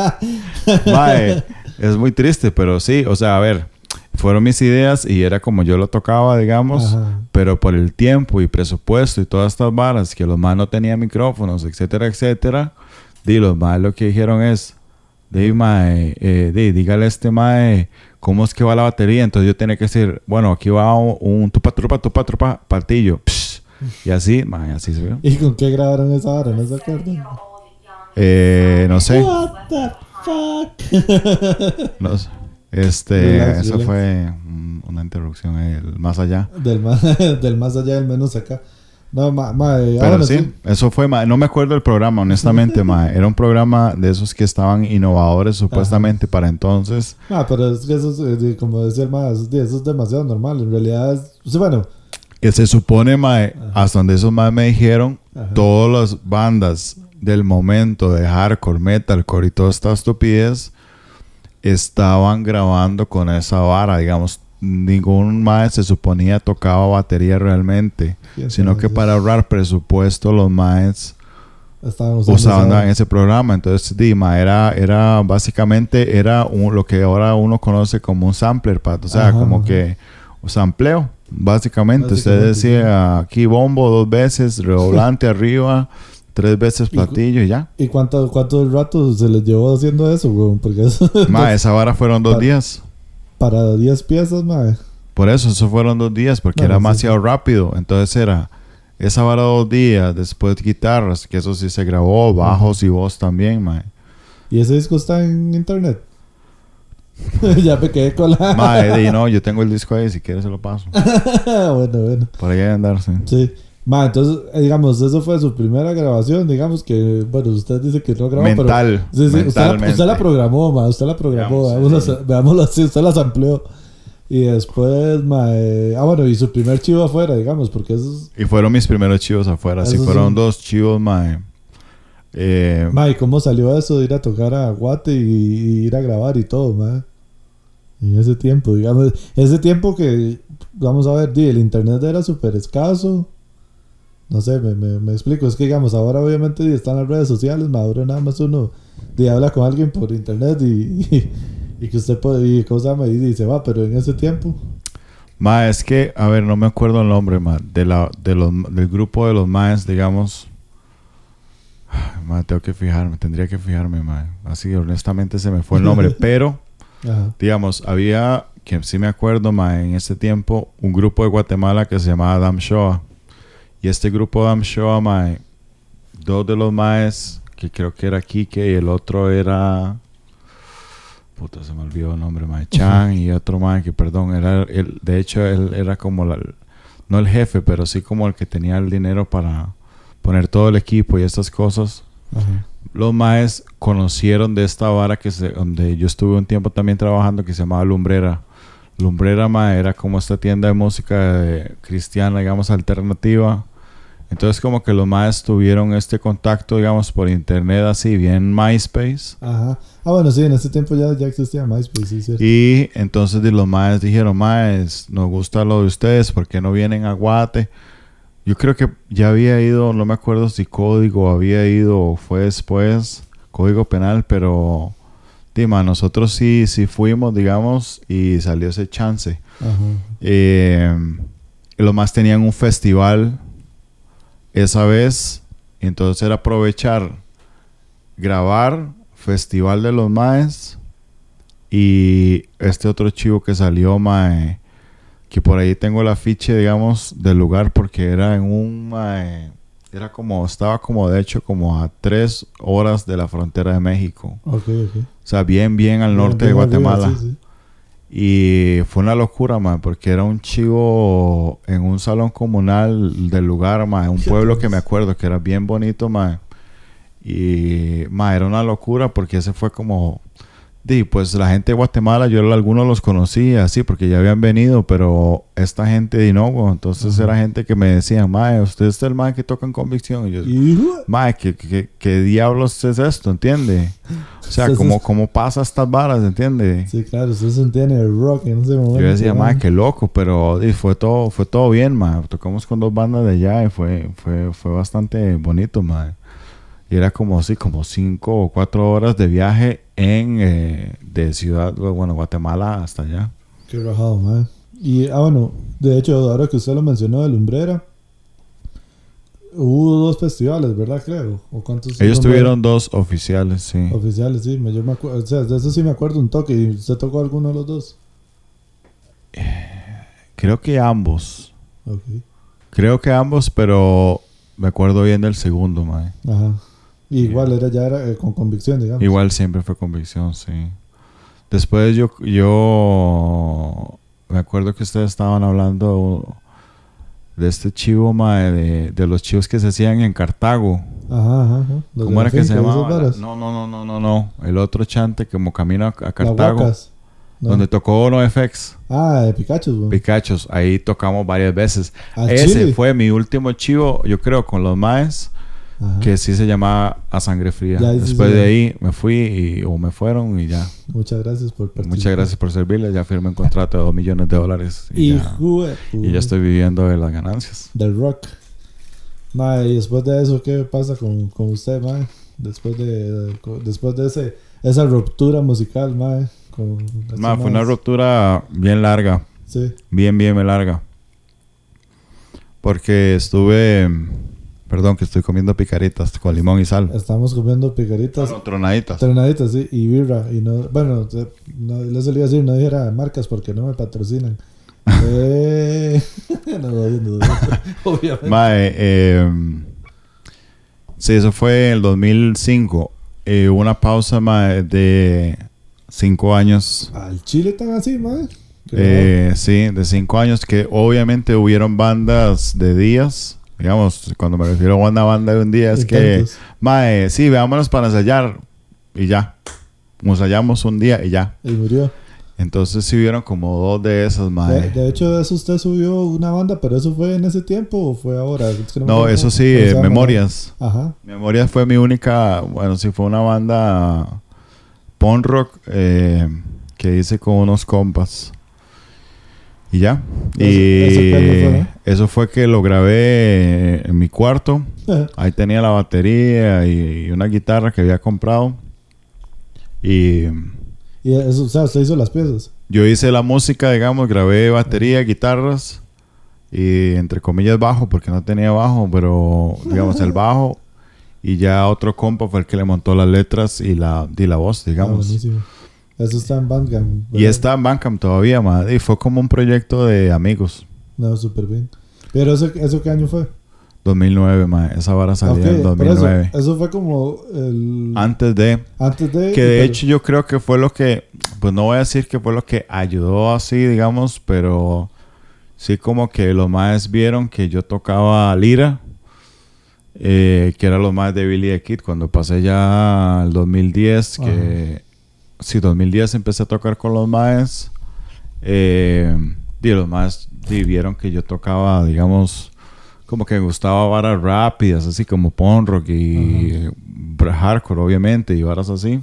Mae, es muy triste, pero sí, o sea, a ver, fueron mis ideas y era como yo lo tocaba, digamos, Ajá. pero por el tiempo y presupuesto y todas estas varas, que los más no tenían micrófonos, etcétera, etcétera, di, los más lo que dijeron es, di, mae, eh, di, dígale a este mae cómo es que va la batería, entonces yo tenía que decir, bueno, aquí va un, tupa, trupa, tupa, trupa, partillo, psh, y así, mae, así se vio. ¿Y con qué grabaron esa hora? ¿No se acuerdan? Eh, no sé. What the fuck? No sé. Este, Relax, eso relax. fue un- una interrupción el más allá. del, más, del más allá del menos acá. No, ma, ma, eh, ah, Pero sí, eso fue, ma- no me acuerdo del programa, honestamente, ma. Era un programa de esos que estaban innovadores supuestamente para entonces. Ah, pero es que eso, es, eh, como decía el eso es demasiado normal. En realidad, es, o sea, bueno, Que se supone, ma, hasta donde esos más me dijeron, Ajá. todas las bandas del momento de hardcore, metalcore y toda esta estupidez estaban grabando con esa vara, digamos. Ningún más se suponía tocaba batería realmente, sino que para ahorrar presupuesto los maes usaban esa- en ese programa. Entonces, Dima era, era básicamente era un- lo que ahora uno conoce como un sampler pad, o sea, Ajá, como ajá. que un sampleo. Básicamente, usted Básicamente, decía aquí bombo dos veces, redoblante arriba, tres veces platillo y ya. ¿Y cuánto, cuánto rato se les llevó haciendo eso, weón? Porque eso, Ma, esa vara fueron dos días. Para 10 piezas, ma. Por eso, eso fueron dos días, porque era sí. demasiado rápido. Entonces era esa vara dos días, después guitarras, que eso sí se grabó, bajos y voz también, ma. ¿Y ese disco está en internet? ya me quedé con la... Mae, no, yo tengo el disco ahí, si quieres se lo paso. bueno, bueno. Por ahí debe andar, sí. Ma, entonces, eh, digamos, eso fue su primera grabación, digamos que, bueno, usted dice que no grabó, Mental, pero... Sí, sí, usted, la, usted la programó, ma, usted la programó, veámoslo, sí. veámoslo así, usted la sampleó. Y después, ma, eh, ah, bueno, y su primer chivo afuera, digamos, porque eso es... Y fueron mis primeros chivos afuera. Sí, fueron dos chivos, mae. Eh, Ma, ¿y cómo salió eso de ir a tocar a Guate y, y ir a grabar y todo, ma? En ese tiempo, digamos, ese tiempo que, vamos a ver, di, el internet era súper escaso. No sé, me, me, me explico. Es que, digamos, ahora obviamente están las redes sociales, ma, ahora nada más uno di, habla con alguien por internet y, y, y que usted puede, y cosa me dice, va, pero en ese tiempo. mae, es que, a ver, no me acuerdo el nombre, mae. De la, de los, del grupo de los maes, digamos. Mae, tengo que fijarme, tendría que fijarme, mae. Así, honestamente se me fue el nombre. pero, Ajá. digamos, había, que sí me acuerdo, mae, en ese tiempo, un grupo de Guatemala que se llamaba Dam Shoah. Y este grupo Dam Shoah, mae, dos de los maes, que creo que era Kike y el otro era... Puta, se me olvidó el nombre, mae. Chan y otro mae que, perdón, era el, de hecho, él era como la, no el jefe, pero sí como el que tenía el dinero para poner todo el equipo y estas cosas. Los maes conocieron de esta vara que se, donde yo estuve un tiempo también trabajando que se llamaba Lumbrera. Lumbrera mae, era como esta tienda de música eh, cristiana, digamos, alternativa. Entonces como que los maes tuvieron este contacto, digamos, por internet así, bien MySpace. Ajá. Ah, bueno, sí, en ese tiempo ya, ya existía MySpace, sí, cierto. Y entonces los maes dijeron, maes, nos gusta lo de ustedes, ¿por qué no vienen a Guate? Yo creo que ya había ido, no me acuerdo si código había ido o fue después, código penal, pero Dima, nosotros sí, sí fuimos, digamos, y salió ese chance. Ajá. Eh, los más tenían un festival esa vez, entonces era aprovechar, grabar Festival de los Maes y este otro chivo que salió, Mae, que por ahí tengo el afiche, digamos, del lugar porque era en un, Mae, era como, estaba como de hecho como a tres horas de la frontera de México. Ok, ok. O sea, bien, bien al norte de Bien Guatemala. sí, sí. Y fue una locura, man, porque era un chivo en un salón comunal del lugar, man, un pueblo que me acuerdo que era bien bonito, man. Y, man, era una locura porque ese fue como... Di, pues la gente de Guatemala, yo algunos los conocía, sí, porque ya habían venido, pero esta gente de no, güey, entonces era gente que me decían, mae, usted es el man que toca en convicción. Y yo, Mae, ¿qué, qué, qué diablos es esto? ¿Entiende? O sea, Entonces- ¿cómo, cómo pasa estas varas, ¿entiendes? Sí, claro, usted se entiende el rock en ese momento. Yo decía, mae. qué loco, pero y fue todo, fue todo bien, madre. Tocamos con dos bandas de allá y fue, fue, fue bastante bonito, madre. Y era como así, como cinco o cuatro horas de viaje en eh, de ciudad, bueno, Guatemala hasta allá. Qué rajado, mae. Y, ah, bueno, de hecho, ahora que usted lo mencionó de Lumbrera, hubo dos festivales, ¿verdad? Creo. ¿O cuántos? Ellos tuvieron dos oficiales, sí. Oficiales, sí. Yo me acuerdo, o sea, de eso sí me acuerdo un toque. ¿Y usted tocó alguno de los dos? Creo que ambos. Creo que ambos, pero me acuerdo bien del segundo, madre. Ajá. Y igual era ya era eh, con convicción, digamos. Igual siempre fue convicción, sí. Después yo, yo me acuerdo que ustedes estaban hablando de este chivo, mae, de, de los chivos que se hacían en Cartago. Ajá, ajá. ¿Cómo era que se llamaba? No, no, no, no, no, no. El otro chante como camino a, Cartago. No. donde tocó NoFX, Ah, de Pikachu, güey. Picachos. Ahí tocamos varias veces. ¿Al Ese Chile? fue mi último chivo, yo creo, con los maes, Ajá. que sí se llamaba A Sangre Fría. Ya, Después sí, de ahí me fui y, o me fueron y ya. Muchas gracias por participar. Muchas gracias por servirles. Ya firmé un contrato de 2 millones de dólares. Y, ya, y ya estoy viviendo de las ganancias. Del rock. Mae, y después de eso, ¿qué pasa con, con usted, mae? Después de, después de ese, esa ruptura musical, mae. Con estos Ma, fue una ruptura bien larga. Sí. Bien, bien larga. Porque estuve... Perdón, que estoy comiendo picaritas con limón y sal. Estamos comiendo picaritas. No, tronaditas. Tronaditas, sí, y birra. Y no, bueno, no, les solía decir, no dijera marcas porque no me patrocinan. eh, no, no, obviamente. Mae, eh, sí, eso fue en el 2005. Eh, hubo una pausa mae, de 5 años. Al Chile tan así, mae. Eh, sí, de 5 años que obviamente hubieron bandas de días. Digamos, cuando me refiero a una banda de un día es que... Mae, sí, veámonos para ensayar y ya. Ensayamos un día y ya. Y murió. Entonces sí hubieron como dos de esas, mae. de hecho, de eso usted subió una banda, pero eso fue en ese tiempo o fue ahora. Es que me No, eso sí, eh. Memorias. Ajá. Memorias fue mi única, bueno, sí fue una banda punk rock eh, que hice con unos compas. Y ya. ¿Eso- y eso fue, no? eso fue que lo grabé en mi cuarto. Ahí tenía la batería y, una guitarra que había comprado. Y y eso, o sea, usted hizo las piezas. yo hice la música, digamos, grabé batería, guitarras y entre comillas bajo porque no tenía bajo, pero digamos el bajo y ya otro compa fue el que le montó las letras y la, y la voz, Ah, digamos. buenísimo. Eso está en Bandcamp. y está en Bandcamp todavía, madre, y fue como un proyecto de amigos. No, súper bien. Pero eso, ¿eso qué año fue? 2009, madre, esa vara salió en por 2009. Eso, eso fue como el... Antes de antes de... Que de pero- hecho yo creo que fue lo que, pues no voy a decir que fue lo que ayudó así, digamos, pero sí como que los más vieron que yo tocaba lira, eh, que era los más de Billy the Kid, cuando pasé ya al 2010, que sí, 2010 empecé a tocar con los más, eh, y los más vieron que yo tocaba, digamos, como que me gustaba varas rápidas, así como punk rock y eh, hardcore, obviamente, y varas así.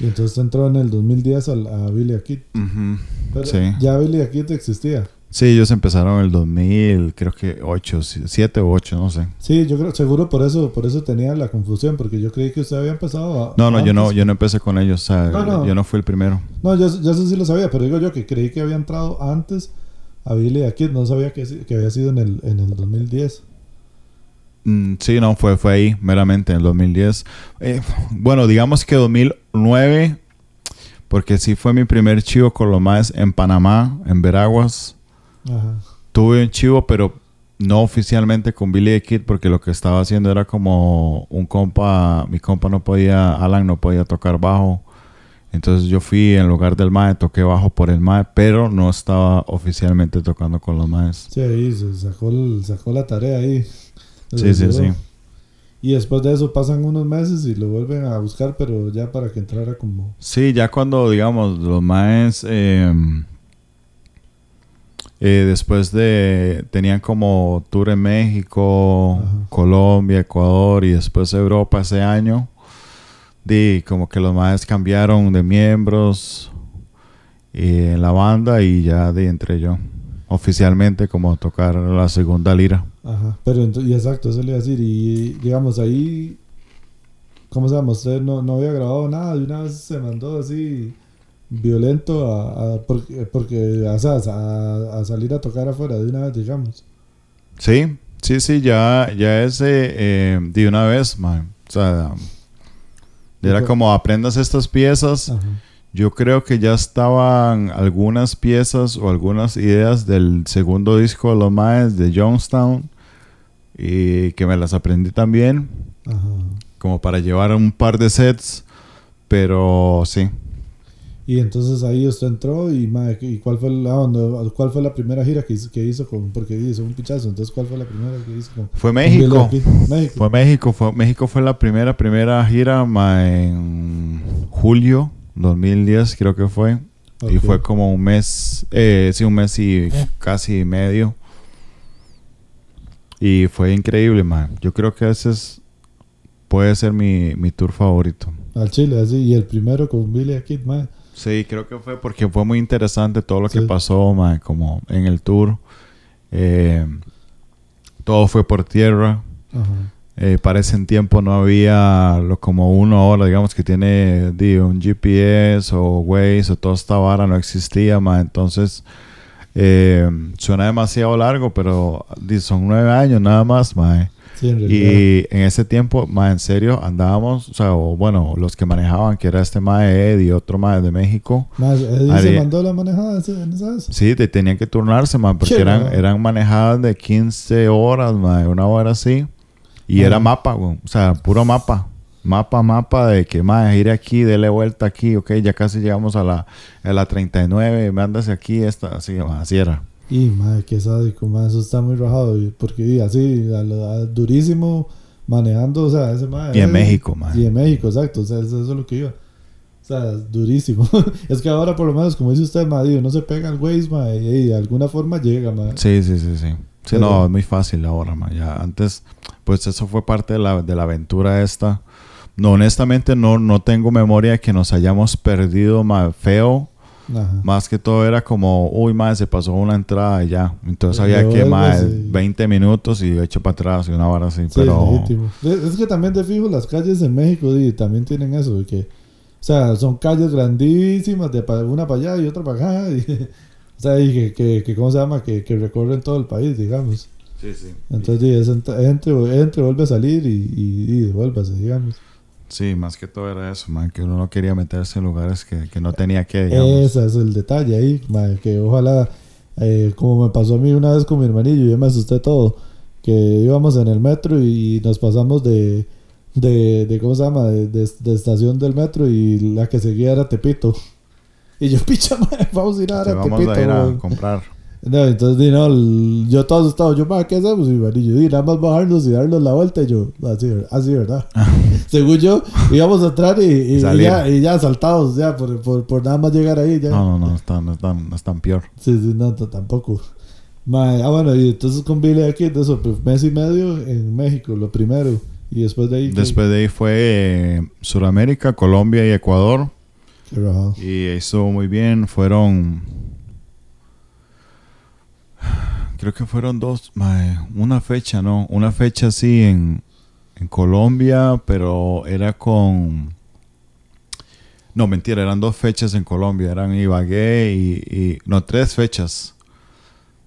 Y entonces entró en el 2010 al, a Billy Kid. Pero Sí. ya Billy Kid existía. Sí, ellos empezaron en el 2000, creo que 8, 7 o 8, no sé. Sí, yo creo, seguro por eso, por eso tenía la confusión, porque yo creí que usted había empezado a... No, no, yo no, yo no empecé con ellos, o sea, No, no. yo no fui el primero. No, yo, yo eso sí lo sabía, pero digo yo que creí que había entrado antes a Billy Kid, no sabía que, que había sido en el, en el 2010. Mm, sí, no, fue, fue ahí, meramente, en el 2010. Eh, bueno, digamos que 2009, porque sí fue mi primer chivo con lo más en Panamá, en Veraguas. Ajá. Tuve un chivo, pero no oficialmente con Billy the Kid, porque lo que estaba haciendo era como un compa, mi compa no podía, Alan no podía tocar bajo. Entonces yo fui en lugar del MAE, toqué bajo por el MAE, pero no estaba oficialmente tocando con los MAEs. Sí, ahí se sacó, sacó la tarea ahí. Sí, sí, sí. Y después de eso pasan unos meses y lo vuelven a buscar, pero ya para que entrara como... Sí, ya cuando, digamos, los MAEs, eh, eh, después de, tenían como tour en México, Ajá. Colombia, Ecuador y después Europa ese año. di como que los maes cambiaron de miembros y en la banda y ya de entré yo oficialmente como tocar la segunda lira. Ajá, pero y exacto, eso le iba a decir. Y digamos, ahí, ¿cómo se llama? Usted no, no había grabado nada, de una vez se mandó así violento a, a- porque, porque a, a salir a tocar afuera de una vez, digamos. Sí, sí, sí, ya, ya ese eh, de una vez, man. O sea, era como aprendas estas piezas. Ajá. Yo creo que ya estaban algunas piezas o algunas ideas del segundo disco de los Maes de Jonestown y que me las aprendí también, Ajá. como para llevar un par de sets, pero sí. Y entonces ahí usted entró y, mae, ¿y cuál fue la, onda? cuál fue la primera gira que hizo, que hizo con, porque hizo un pichazo, entonces ¿cuál fue la primera que hizo con? Fue México. México. Fue México, fue México fue la primera primera gira ma, en julio 2010 creo que fue y fue como un mes, eh, sí un mes y casi medio y fue increíble, man. Yo creo que ese es puede ser mi, mi tour favorito. Al Chile, así, y el primero con Billy Kid, mae. Sí, creo que fue porque fue muy interesante todo lo que pasó, man, como en el tour. Eh, todo fue por tierra. Ajá. Eh, para ese tiempo no había lo como uno ahora, digamos que tiene un GPS o Waze o toda esta vara, no existía más. Entonces, eh, suena demasiado largo, pero son nueve años nada más, mae. Sí, en realidad. Y en ese tiempo, más en serio, andábamos, o sea, o, bueno, los que manejaban, que era este mae Ed y otro mae de México, Más, Eddie se Haría- mandó la manejada vez. Sí, te tenían que turnarse, man, porque eran, eran manejadas de 15 horas, man, una hora así. Y era mapa, güey. O sea, puro mapa. Mapa, mapa de que, más ir aquí, dele vuelta aquí, ok, ya casi llegamos a la, a la 39, mándase aquí, esta, así, man, así era. Y madre, qué sádico, madre, eso está muy rajado. Porque así, a lo- a- durísimo, manejando, o sea, ese madre. Y en México, man. Y en México, exacto, o sea, eso, eso es lo que iba. O sea, durísimo. es que ahora, por lo menos, como dice usted, madre, uno se pega al Waze, madre, y, de alguna forma llega, madre. Sí, sí, sí, sí. Sí, Pero- no, es muy fácil ahora, man. Ya antes, pues eso fue parte de la, de la aventura esta. No, honestamente, no, no tengo memoria de que nos hayamos perdido, más feo. Ajá. Más que todo era como, uy, madre, se pasó una entrada y ya. Entonces había que, sí. 20 minutos y hecho para atrás y una vara así. Sí, pero. Es es que también de fijo las calles en México también tienen eso, que, o sea, son calles grandísimas, de una para allá y otra para acá. y- o sea, y que, que, que, ¿cómo se llama? Que, que recorren todo el país, digamos. Sí, sí. Entonces, es entre, entre, vuelve a salir y, y, y devuélvase, digamos. Sí, más que todo era eso, man, que uno no quería meterse en lugares que, que no tenía que, digamos. Ese es el detalle ahí, mae, que ojalá, eh, como me pasó a mí una vez con mi hermanillo, yo me asusté todo, que íbamos en el metro y nos pasamos de, de, de ¿cómo se llama? De, de- de estación del metro y la que seguía era Tepito. Y yo, picha, vamos a ir a, Te a vamos Tepito. a ir a weón". comprar. No, entonces, di, no, el- yo todo asustado, yo, ¿qué hacemos? Y mi hermanillo, di, nada más bajarnos y darnos la vuelta. Y yo, así, así ¿verdad? Según yo, íbamos a entrar y, y- y ya, y ya saltados, ya, por, por, por nada más llegar ahí. Ya. No, no, no, es tan, no es tan, no es tan peor. Sí, sí, no, tampoco. Mae, ah, bueno, y entonces con Billy aquí, eso, pues, mes y medio en México, lo primero. Y después de ahí. ¿qué? Después de ahí fue eh, Sudamérica, Colombia y Ecuador. Qué. Y estuvo muy bien. Fueron. Creo que fueron dos. mae, una fecha, ¿no? Una fecha así en, en Colombia, pero era con. No, mentira, eran dos fechas en Colombia. Eran Ibagué y. y- no, tres fechas.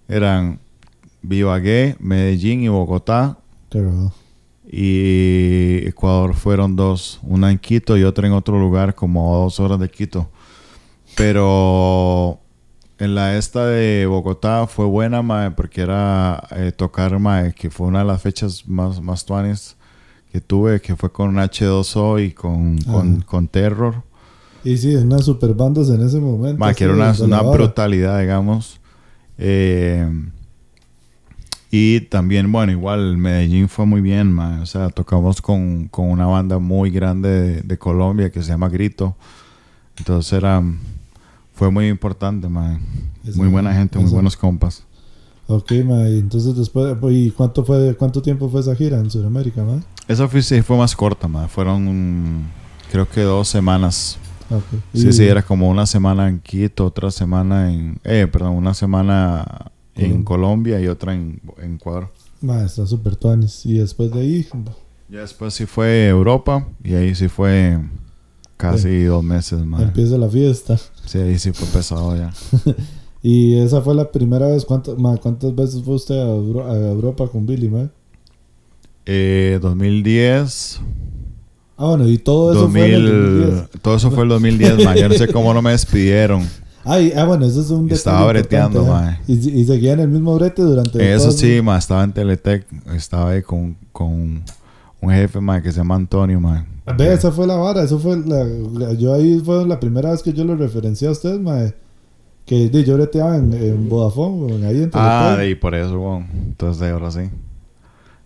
Eran Ibagué, Medellín y Bogotá. Rajado. Y Ecuador fueron dos, una en Quito y otra en otro lugar, como a dos horas de Quito. Pero en la esta de Bogotá fue buena, mae, porque era eh, tocar, mae, que fue una de las fechas más, más tuanes que tuve, que fue con H2O y con, con, Ajá. con Terror. Y sí, unas super bandas en ese momento. Mae, que era una, una brutalidad, digamos. Eh, y también, bueno, igual Medellín fue muy bien, mae. O sea, tocamos con, con una banda muy grande de, de Colombia que se llama Grito. Entonces era... Fue muy importante. Eso- Muy buena gente, muy buenos compas. Ok, mae, y entonces después, pues, ¿y cuánto fue, cuánto tiempo fue esa gira en Sudamérica, mae? Esa fue, sí fue más corta, mae. Fueron... creo que dos semanas. Ok. Sí, Y- sí, era como una semana en Quito, otra semana en... Eh, perdón, una semana en Colombia y otra en, en Ecuador. Ma, está súper tuanis. Y después de ahí, Ya después sí fue Europa y ahí sí fue casi dos meses más. empieza la fiesta. Sí, ahí sí fue pesado ya. Y esa fue la primera vez. ¿Cuántas, ma, ¿cuántas veces fue usted a, Euro- a Europa con Billy, ma? Eh, 2010, Ah, bueno, y todo eso fue en el 2000, 2010. todo eso fue el 2010, man. Yo no sé cómo no me despidieron. Ay, ah, bueno, eso es un estaba breteando, importante, ma. ¿eh? Y, y seguía en el mismo brete durante Eso sí, ma, estaba en Teletec, estaba ahí con, con un jefe, ma, que se llama Antonio, ma. Ve, esa fue la vara, eso fue la, la- yo ahí fue la primera vez que yo lo referencié a usted, mae. Que di, yo breteaba en, en Vodafone, weón, ahí en Ah, Teletec. y por eso, weón. Entonces, ahora sí.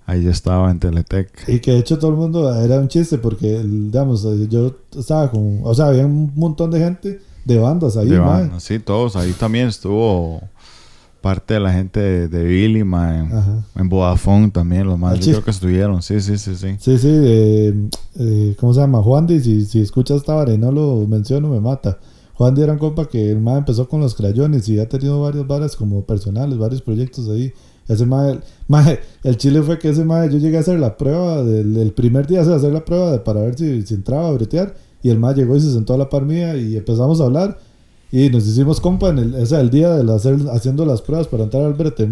Ahí yo estaba en Teletec. Y que de hecho todo el mundo era un chiste porque, digamos, eh, yo estaba con, o sea, había un montón de gente de bandas ahí, De mae. sí, todos. Ahí también estuvo parte de la gente de, de Billy, ma, en, Ajá. en Vodafone también, los más. Ah, Yo creo que estuvieron, sí, sí, sí, sí. Sí, sí, eh, eh, ¿cómo se llama? Juan Di, si, si escuchas esta vara y no lo menciono, me mata. Juan era un compa que el mae empezó con los crayones y ha tenido varias varas como personales, varios proyectos ahí. Ese mae, mae, el chile fue que ese mae, yo llegué a hacer la prueba del el primer día, sea, hacer la prueba de- para ver si, si entraba a bretear. Y el mae llegó y se sentó a la par mía y empezamos a hablar. Y nos hicimos compa en el, o sea, el día de hacer, haciendo las pruebas para entrar al brete.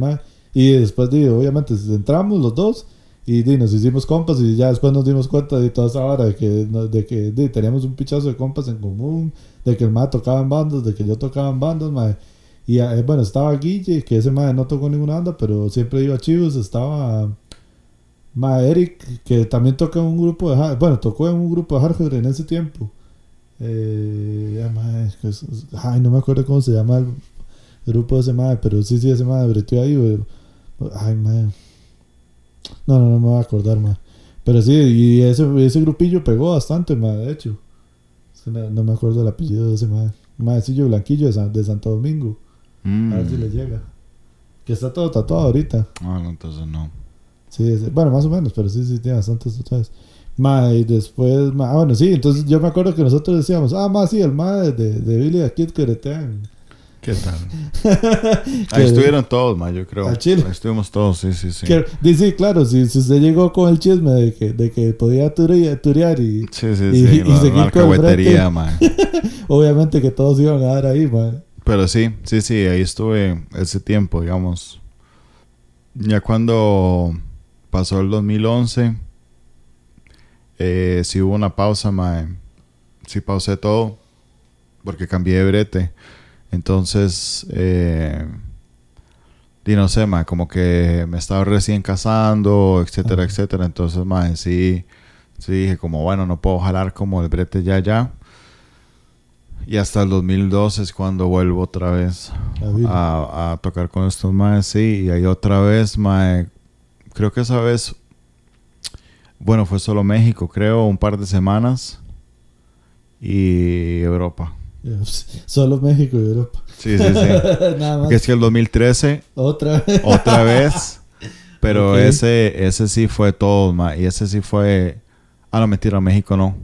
Y después, di, obviamente, entramos los dos. Y di, nos hicimos compas y ya después nos dimos cuenta de toda esa hora de que, de que di, teníamos un pichazo de compas en común, de que el mae tocaba en bandas, de que yo tocaba en bandas. Y eh, bueno, estaba Guille, que ese mae no tocó ninguna banda, pero siempre iba a Chivos, estaba mae Eric, que también toca en un grupo de bueno, tocó en un grupo de hardcore en ese tiempo. Eh, ah, ay, no me acuerdo cómo se llama el grupo de ese mae, pero sí, sí, ese mae breteó ahí, güey. Ay, mae. No, no, no me voy a acordar, ma. Pero sí, y ese, ese grupillo pegó bastante, ma, de hecho. Es que No, no me acuerdo el apellido de ese ma. Maecillo Blanquillo de, San- de Santo Domingo. Mm. A ver si le llega. Que está todo tatuado ahorita. Ah, no, entonces no. Sí, ese- bueno, más o menos, pero sí, sí, tiene bastantes tatuajes. Ma, y después, ma, ah, bueno, sí, entonces yo me acuerdo que nosotros decíamos, ah, ma, sí, el ma de, de, Billy the Kid que bretean. ¿Qué tal? Ahí estuvieron todos, ma, yo creo. Al chile. Ahí estuvimos todos, sí, sí, sí. Que, sí, claro, si, si usted llegó con el chisme de que, de que podía turear, turear y Sí, sí, Y- sí. y la, seguir la con el ma. obviamente que todos iban a dar ahí, ma. Pero sí, sí, sí, ahí estuve ese tiempo, digamos. Ya cuando pasó el 2011, eh, sí hubo una pausa, mae. Sí pausé todo, porque cambié de brete. Entonces, eh, y no sé, mae, como que me estaba recién casando, etcétera, etcétera. Entonces, mae, sí, sí dije como, bueno, no puedo jalar como el brete ya, ya. Y hasta el 2012 es cuando vuelvo otra vez a, a tocar con estos maes, sí. Y ahí otra vez, mae, creo que esa vez, bueno, fue solo México, creo, un par de semanas. Y Europa. Solo México y Europa. Sí, sí, sí. Nada más. que es que el 2013, Otra vez. otra vez. Pero ese, ese sí fue todo, ma. Y ese sí fue... Ah, no, mentira, México no.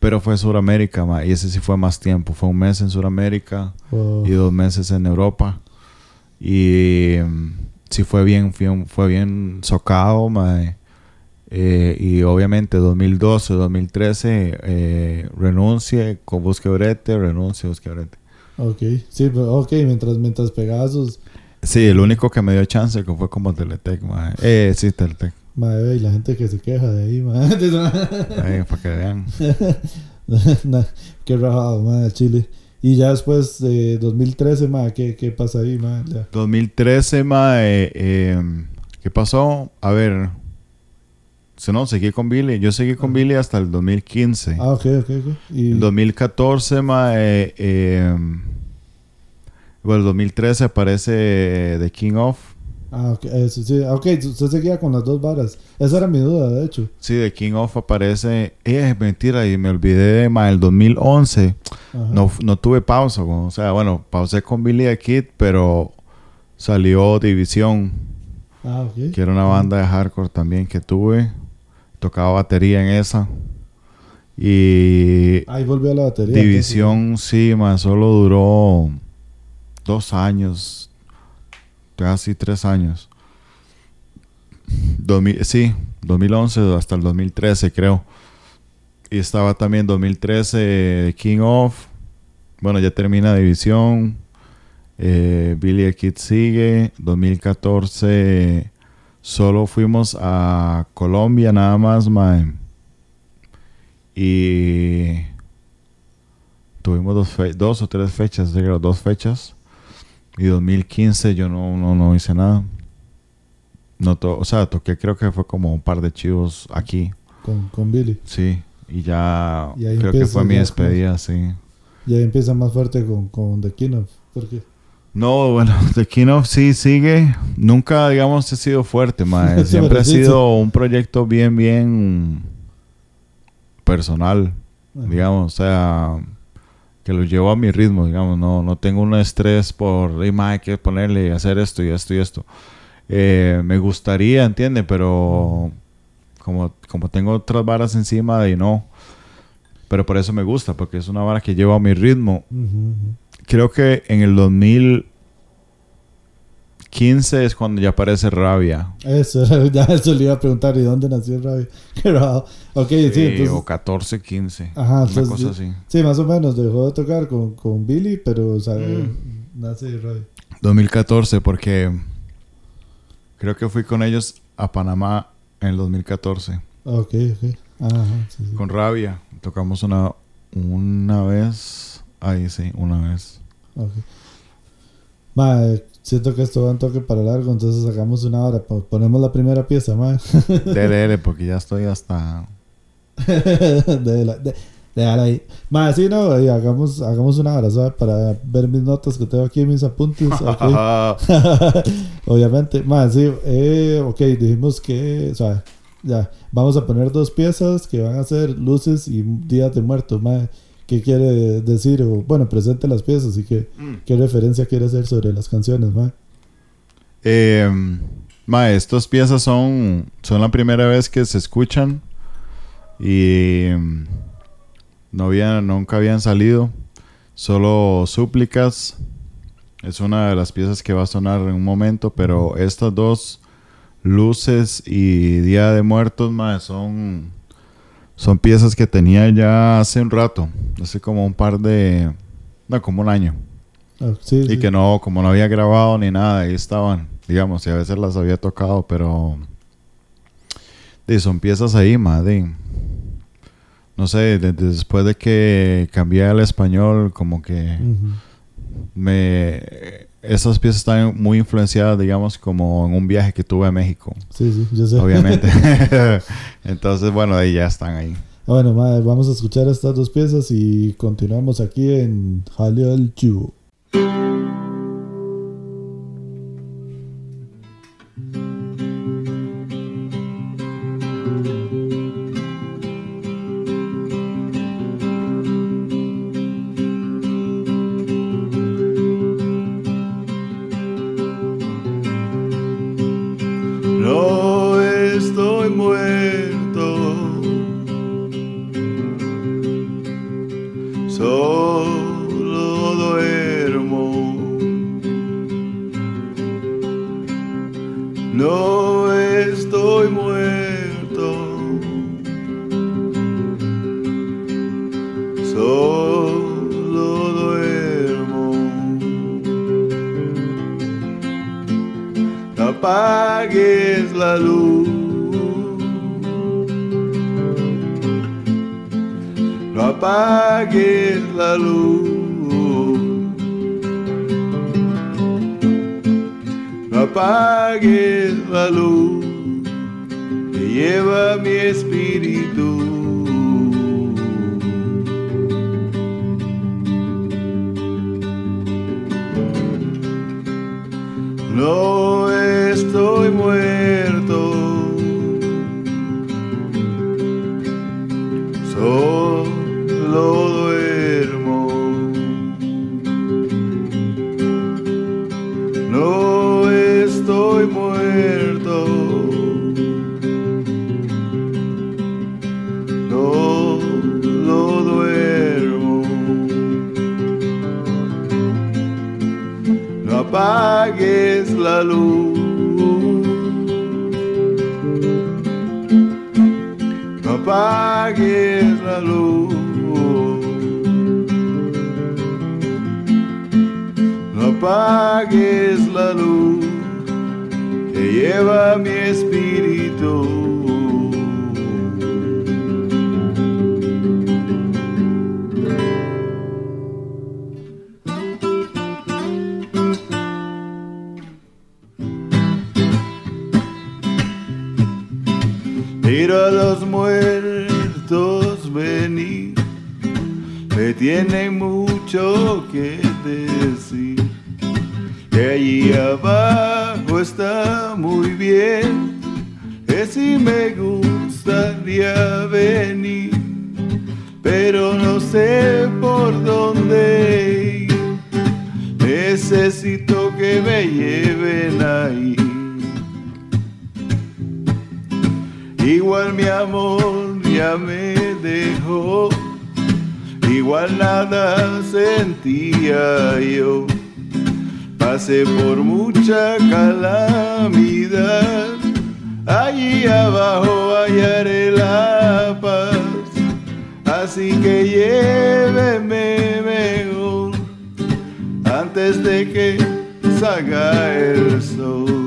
Pero fue Sudamérica, ma. Y ese sí fue más tiempo. Fue un mes en Sudamérica. Wow. y dos meses en Europa. Y mm, sí fue bien, fue, bien socado, mae. Eh, y obviamente 2012, 2013, eh, renuncie con Busque Brete, renuncie Busque Brete. Ok, sí, pero- ok, mientras, mientras pegaba sus... Sí, el único que me dio chance que fue como Teletec, mae. Eh, sí, Teletec. Madre, y la gente que se queja de ahí, madre. Ahí, para que vean. Nah, Qué rajado, madre, Chile. Y ya después de 2013, madre, ¿qué, qué pasa ahí, madre? Ya. 2013, mae, eh, ¿qué pasó? A ver, no, seguí con Billy. Yo seguí con Ah. Billy hasta el 2015. Ah, ok, ok, ok. Y, En 2014, mae, eh, bueno, el 2013 aparece The King of. ah, ok, eso, sí. Ah, Ok, usted seguía con las dos varas. Esa era mi duda, de hecho. Sí, The King of aparece. Eh, mentira, y me olvidé, mae, el 2011. Ajá. No, no tuve pausa, o sea, bueno, pausé con Billy the Kid, pero salió División, Ah, ok. que era una banda de hardcore también que tuve. Tocaba batería en esa. Y Ahí volvió a la batería. División, sí, más solo duró dos años, casi tres años. 2000, sí, 2011 hasta el 2013 creo. Y estaba también 2013 King of. Bueno, ya termina División. Eh, Billy the Kid sigue. 2014 solo fuimos a Colombia nada más, mae. Y tuvimos dos, fe- dos o tres fechas, yo creo, dos fechas. Y 2015 yo no, no, no hice nada. No to- o sea, toqué creo que fue como un par de chivos aquí, Con, con Billy. sí. Y ya Y creo que fue mi despedida, sí. Y ahí empieza más fuerte con, con The King of. ¿Por qué? No, bueno, The King of sí sigue. Nunca, digamos, he sido fuerte. Sí, Siempre ha sido un proyecto bien, bien personal, digamos. O sea, que lo llevo a mi ritmo, digamos. No, no tengo un estrés por, "Ey, mae, hay que ponerle y hacer esto y esto y esto. Eh, me gustaría, ¿entiende? Pero como, como tengo otras varas encima de no. Pero por eso me gusta, porque es una vara que llevo a mi ritmo. Creo que en el 2015 es cuando ya aparece Rabia. Eso, ya eso le iba a preguntar. ¿Y dónde nació Rabia? Raro. Ok, sí, Sí, entonces. o 14, 15. Ajá, una entonces, cosa así. Sí, más o menos. Dejó de tocar con, con Billy, pero, o sea, Mm. nace Rabia. 2014 porque creo que fui con ellos a Panamá en el 2014 Ok, ok. Ajá, sí, sí. con Rabia. Tocamos una una vez, ahí sí, una vez. Ok. Ma, siento que esto va un toque para largo, entonces sacamos una hora. po- Ponemos la primera pieza, ma. Dele, dele, porque ya estoy hasta Déjala de, déjala ahí. Ma, sí, no, ahí, hagamos, hagamos una hora, ¿sabes? Para ver mis notas que tengo aquí, mis apuntes. ok. Obviamente. Ma, sí, eh, ok, dijimos que, o sea, ya, vamos a poner dos piezas que van a ser luces y días de muertos, ma. ¿Qué quiere decir? O, bueno, presente las piezas y qué, qué referencia quiere hacer sobre las canciones, ma. Eh, ma, estas piezas son, son la primera vez que se escuchan y mm, no habían, nunca habían salido. Solo súplicas. Es una de las piezas que va a sonar en un momento, pero estas dos, Luces y Día de Muertos, ma, son, son piezas que tenía ya hace un rato, hace como un par de, no, como un año. Ah, sí, Y sí. que no, como no había grabado ni nada, ahí estaban, digamos, y a veces las había tocado, pero y son piezas ahí, madre. No sé, de- de- después de que cambié al español, como que. Me esas piezas están muy influenciadas, digamos, como en un viaje que tuve a México, Sí, sí, yo sé. obviamente. Entonces, bueno, ahí ya están ahí. Ah, Bueno, madre, vamos a escuchar estas dos piezas y continuamos aquí en Jaleo el Chivo. Por mucha calamidad, allí abajo hallaré la paz. Así que lléveme mejor antes de que salga el sol.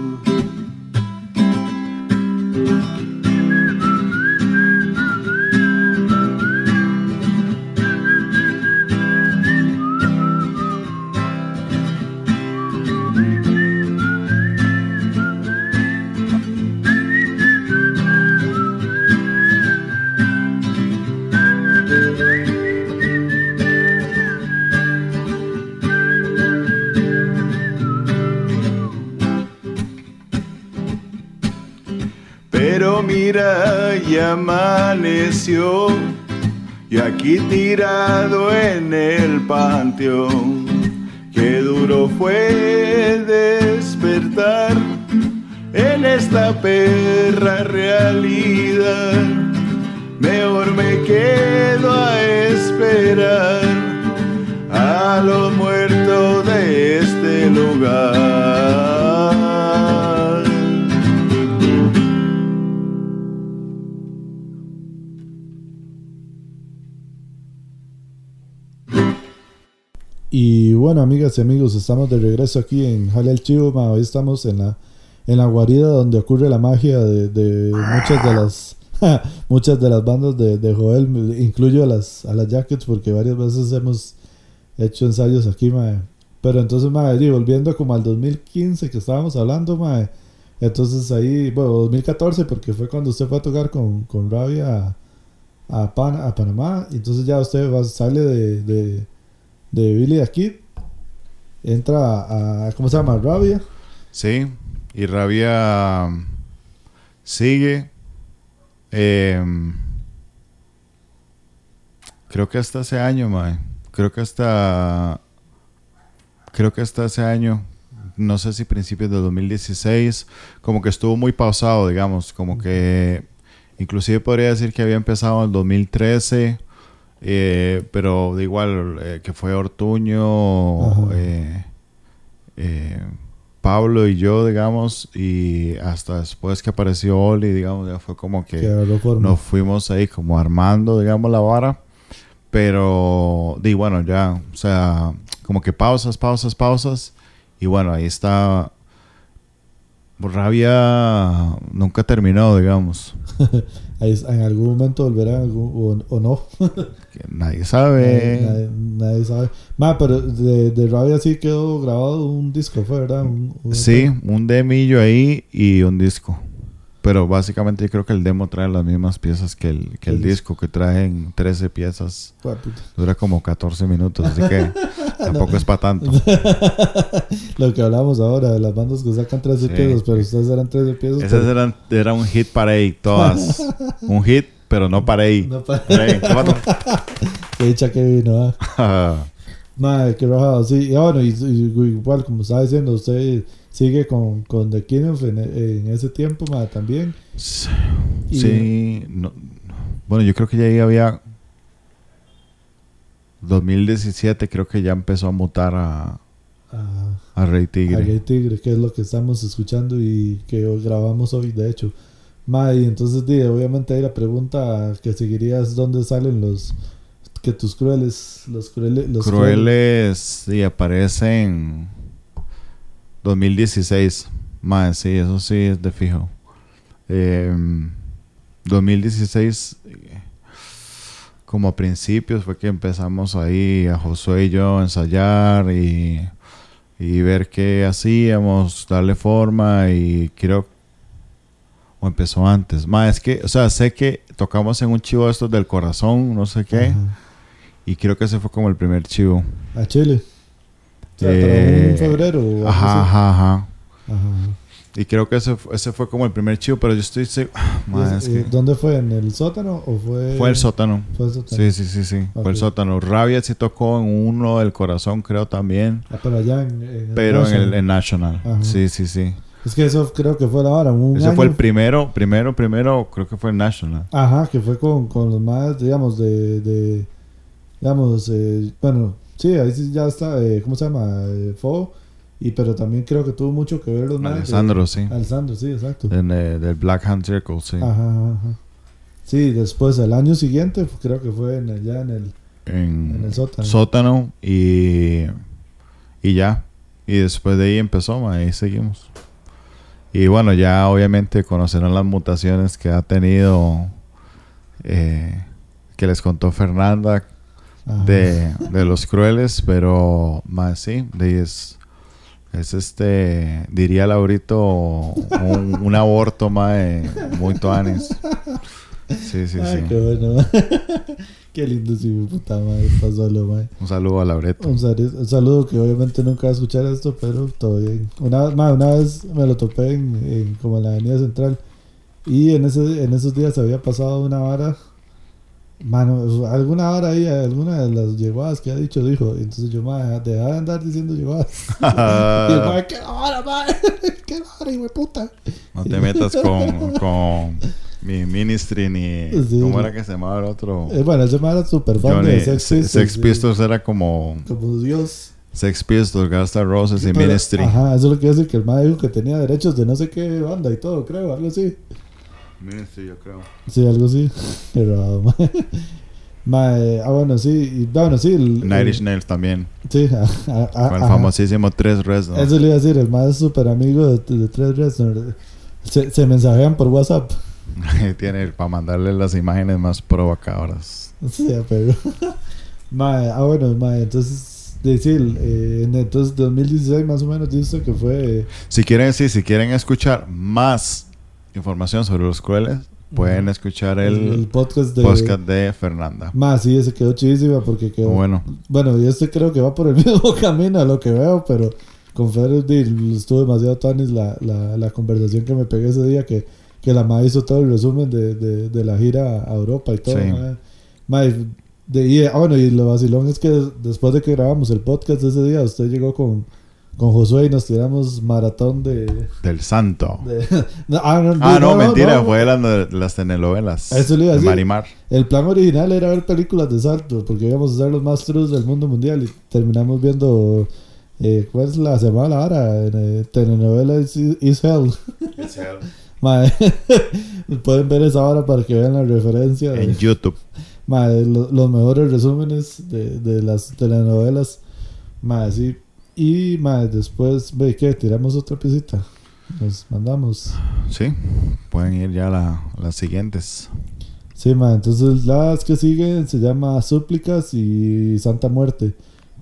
Amaneció y aquí tirado en el panteón. Qué duro fue despertar en esta perra realidad. Mejor me quedo a esperar a los muertos de este lugar. Bueno, amigas y amigos, estamos de regreso aquí en Jale al Chivo. ma, Hoy estamos en la, en la guarida donde ocurre la magia de, muchas de las muchas de las bandas de, Joel. Incluyo a las, a las Jackets porque varias veces hemos hecho ensayos aquí, ma. Pero entonces, ma, y volviendo como al 2015 que estábamos hablando, ma, entonces ahí, bueno, 2014 porque fue cuando usted fue a tocar con, con Rabia a, Pan- a Panamá. Entonces ya usted va, sale de, de, de Billy Kid, entra a, ¿cómo se llama? Rabia. Sí, y Rabia um, sigue. em, creo que hasta ese año, mae. Creo que hasta. Creo que hasta ese año. No sé si principios de 2016. Como que estuvo muy pausado, digamos. Como que. Inclusive podría decir que había empezado en el 2013. Eh, pero de igual eh, que fue Ortuño. Eh, Pablo y yo, digamos, y hasta después que apareció Oli, digamos, ya fue como Que nos fuimos ahí como armando, digamos, la vara. Pero, di bueno, ya, o sea, como que pausas, pausas, pausas. Y bueno, ahí está. Rabia nunca terminó, digamos. En algún momento volverá o, o no. Que nadie sabe. nadie, nadie- nadie sabe. Ma, pero de, de Rabia sí quedó grabado un disco, fue, ¿verdad? Un- un- Sí, un demillo ahí y un disco. Pero básicamente yo creo que el demo trae las mismas piezas que el, que el El disco, que traen 13 piezas. Dura como 14 minutos, así que tampoco es para tanto. Lo que hablamos ahora de las bandas que sacan 13 Sí. piezas, pero ustedes eran 13 piezas. Esas pero- eran, era un hit para ahí, todas. un hit, pero no para ahí. No pa- Ey, ¿cuándo? Qué dicha que vino, ¿ah? Madre, qué rajado, sí. Y bueno, y, y- igual, como estaba diciendo, usted sigue con, con The Kingdom en, en ese tiempo, madre, también. Y- Sí, no- bueno, yo creo que ya ahí había 2017, creo que ya empezó a mutar a, a, a Rey a Tigre. Gay Tigre, que es lo que estamos escuchando y que grabamos hoy, de hecho. Y entonces, obviamente, ahí la pregunta que seguirías: ¿dónde salen los. que tus crueles. Los crueles. Los Crueles, sí, aparece en 2016. Más, sí, eso sí es de fijo. Em, 2016, eh, como a principios, fue que empezamos ahí a Josué y yo a ensayar y, y ver qué hacíamos, darle forma y creo. O empezó antes. Más, es que, o sea, sé que tocamos en un chivo de estos del corazón, no sé qué. Ajá. Y creo que ese fue como el primer chivo. A Chile. O sea, Eh, un febrero. Ajá, ajá, ajá. Ajá. Y creo que ese, ese fue como el primer chivo, pero yo estoy seguro. ¿Y es- eh, ¿Dónde fue? ¿En el sótano o fue.? Fue el sótano. Fue el sótano. Sí, sí, sí, sí. Fue el sótano. Rabia sí tocó en uno del corazón, creo también. Ah, pero allá en. en Pero en el National. en National. Ajá. Sí, sí, sí. Es que eso creo que fue ahora. Un Ese año- fue el primero, primero, primero, creo que fue el National. Ajá, que fue con, con los más, digamos, de. de digamos, eh, bueno, sí, ahí sí ya está. eh, ¿Cómo se llama? Eh, Fo. Y, pero también creo que tuvo mucho que ver los más. Alessandro, sí. Alessandro, sí, exacto. En, eh, del Black Hand Circle, sí. Ajá, ajá. Sí, después, el año siguiente, creo que fue en ya en el. En, En el sótano. sótano y, y ya. Y después de ahí empezó, ma, ahí seguimos. Y bueno, ya obviamente conocerán las mutaciones que ha tenido, eh, que les contó Fernanda de, de los crueles, pero más sí, de es, es este, diría Laurito, un, un aborto más muy tuanis. Sí, sí, Ay, sí. qué bueno. qué lindo, sí, mi puta madre. Pasó lo, madre. Un saludo a Laureto. Un, un saludo que obviamente nunca va a escuchar esto, pero todo bien. Una, ma, una vez me lo topé en, en- como en la avenida central y en, ese, en esos días había pasado una vara, mano, alguna vara ahí, alguna de las llegadas que ha dicho, dijo. Entonces yo, ma, deja de andar diciendo llegadas. y el ma, qué vara, ma, qué vara, hijo puta. No te metas con, con mi ministry ni... Sí. ¿Cómo era que se llamaba el otro? Eh, bueno, ese era súper fan Johnny- de Sex Se- Pistols. Sex sí. Pistols era como Como Dios. Sex Pistols, N' Roses y Pero- Ministry. Ajá, eso es lo que decir que el ma dijo que tenía derechos de no sé qué banda y todo, creo, algo así. Ministry, yo creo. Sí, algo así. Pero, ma, ma, eh, ah, bueno, sí, bueno, sí. El, el- Nails también. sí, ah, ah, Con el famosísimo Tres Res, ¿no? Eso le iba a decir, el más súper amigo de, de Tres Reznor. Se, se mensajean por WhatsApp. Tiene para mandarle las imágenes más provocadoras. O sea, pero. ah, bueno, ma, entonces. Decir, eh, en entonces 2016 más o menos dice que fue. eh, Si quieren, sí, si quieren escuchar más información sobre los crueles, pueden escuchar el, el, podcast de. podcast de Fernanda. Ma, sí, ese quedó chidísima porque quedó. Bueno, Bueno, y este creo que va por el mismo camino a lo que veo, pero con Fer estuvo demasiado tanis la, la, la conversación que me pegué ese día que, que la ma hizo todo el resumen de, de, de la gira a Europa y todo. Sí. ma. Ma, y de, y, ah, bueno, y lo vacilón es que después de que grabamos el podcast ese día, usted llegó con, con Josué y nos tiramos maratón de... del santo. de- no, ah, no, Ah, no, mentira, no. fue las, de- las telenovelas. Eso le iba a de decir. Marimar. El plan original era ver películas de salto, porque íbamos a hacer los más trus del mundo mundial y terminamos viendo. Eh, ¿Cuál es la semana ahora? En, eh, telenovela is, is Hell. Mae, pueden ver esa hora para que vean la referencia. En YouTube. lo- los mejores resúmenes de, de las telenovelas. Mae, sí. Y mae, después, ve que tiramos otra piecita. Nos mandamos. Sí, pueden ir ya a la- las siguientes. Sí, ma, entonces las que siguen se llama Súplicas y Santa Muerte.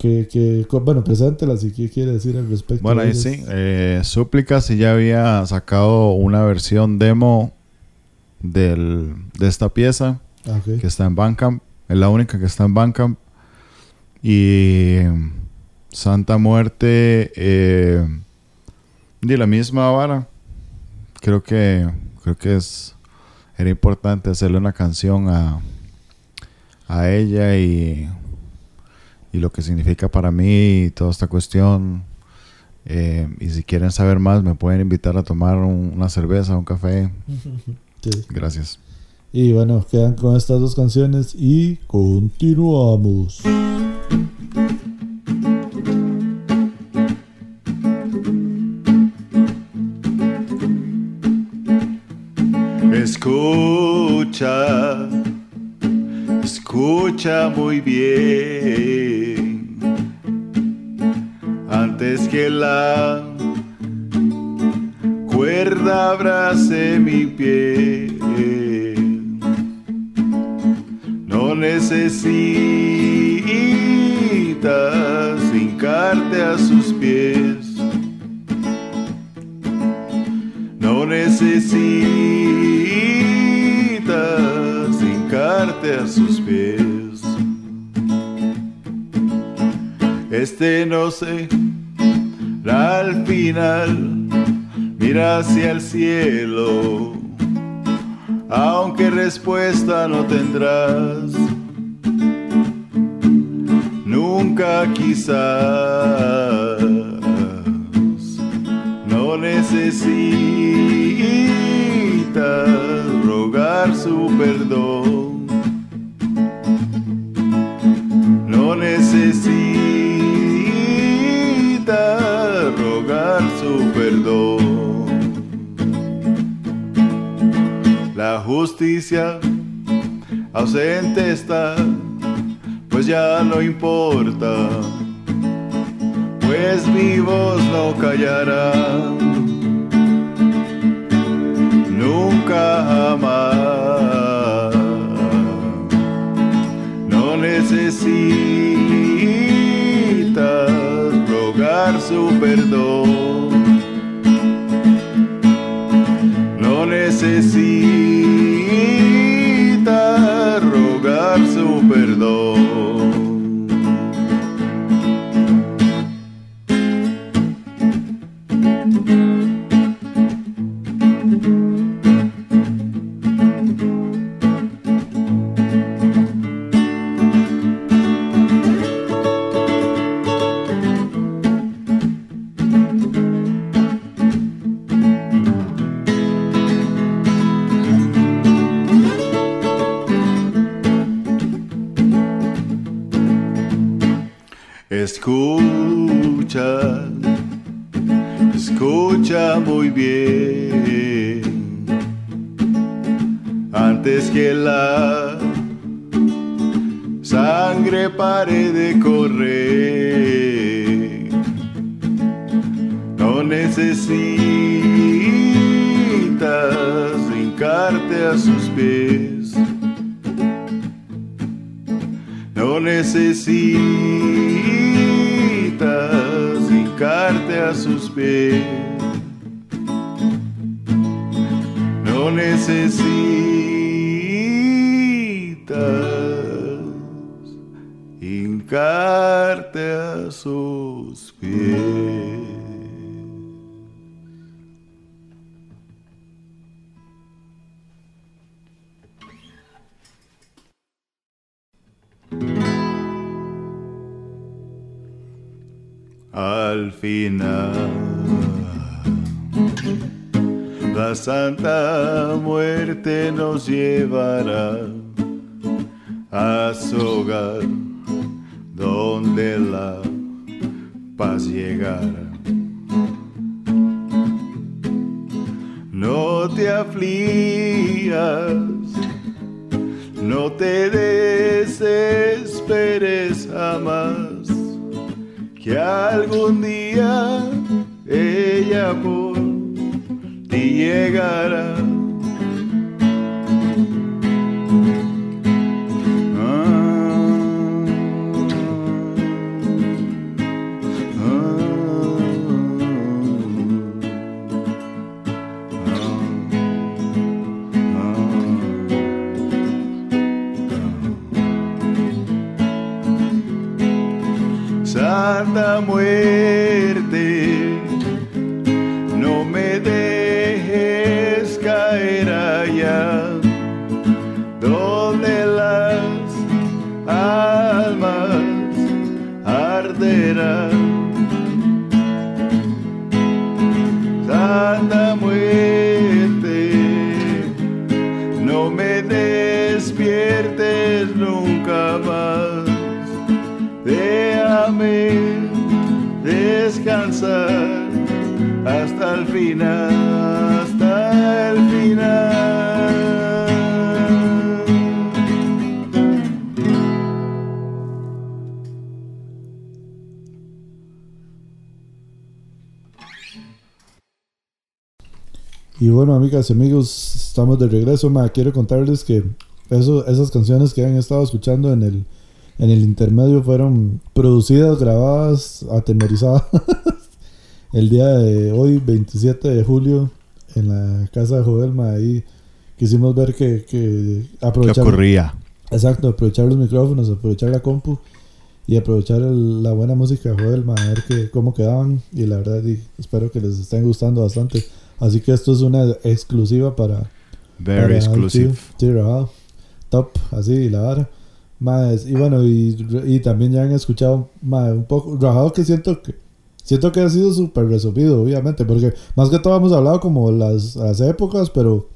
Que, bueno, preséntelas y qué quiere decir al respecto. Bueno, ahí sí. Eh, Súplicas sí ya había sacado una versión demo del, de esta pieza Ah, que está en Bandcamp. Es la única que está en Bandcamp. Y Santa Muerte eh, de la misma vara. Creo que creo que es era importante hacerle una canción a a ella y y lo que significa para mí y toda esta cuestión. Eh, y si quieren saber más, me pueden invitar a tomar un, una cerveza, un café. Sí. Gracias. Y bueno, quedan con estas dos canciones y continuamos. Escucha escucha muy bien. Antes que la cuerda abrace mi pie. No necesitas hincarte a sus pies. No necesitas hincarte a sus pies. Este no sé, al final mira hacia el cielo, aunque respuesta no tendrás. Nunca quizás no necesitas rogar su perdón. No necesitas rogar su perdón. La justicia ausente está, pues ya no importa pues mi voz no callará. Nunca jamás. Necesitas rogar su perdón. No necesitas rogar su perdón. Que algún día ella por ti llegará. Amigas y amigos, estamos de regreso. Ma, quiero contarles que eso, esas canciones que han estado escuchando en el, en el intermedio fueron producidas, grabadas, atemorizadas el día de hoy, 27 de julio, en la casa de Joel. Ma, ahí quisimos ver que, que ¿Qué aprovechar. ocurría? Exacto, aprovechar los micrófonos, aprovechar la compu y aprovechar el- la buena música de Joel, ma, a ver que, cómo quedaban. Y la verdad, y espero que les estén gustando bastante. Así que esto es una exclusiva para. Very para exclusive. Sí, grabado. Top, así, la vara. Más, y bueno, y, y también ya han escuchado ma, un poco. Rajado que siento que. Siento que ha sido súper resumido, obviamente, porque más que todo hemos hablado como las, las épocas, pero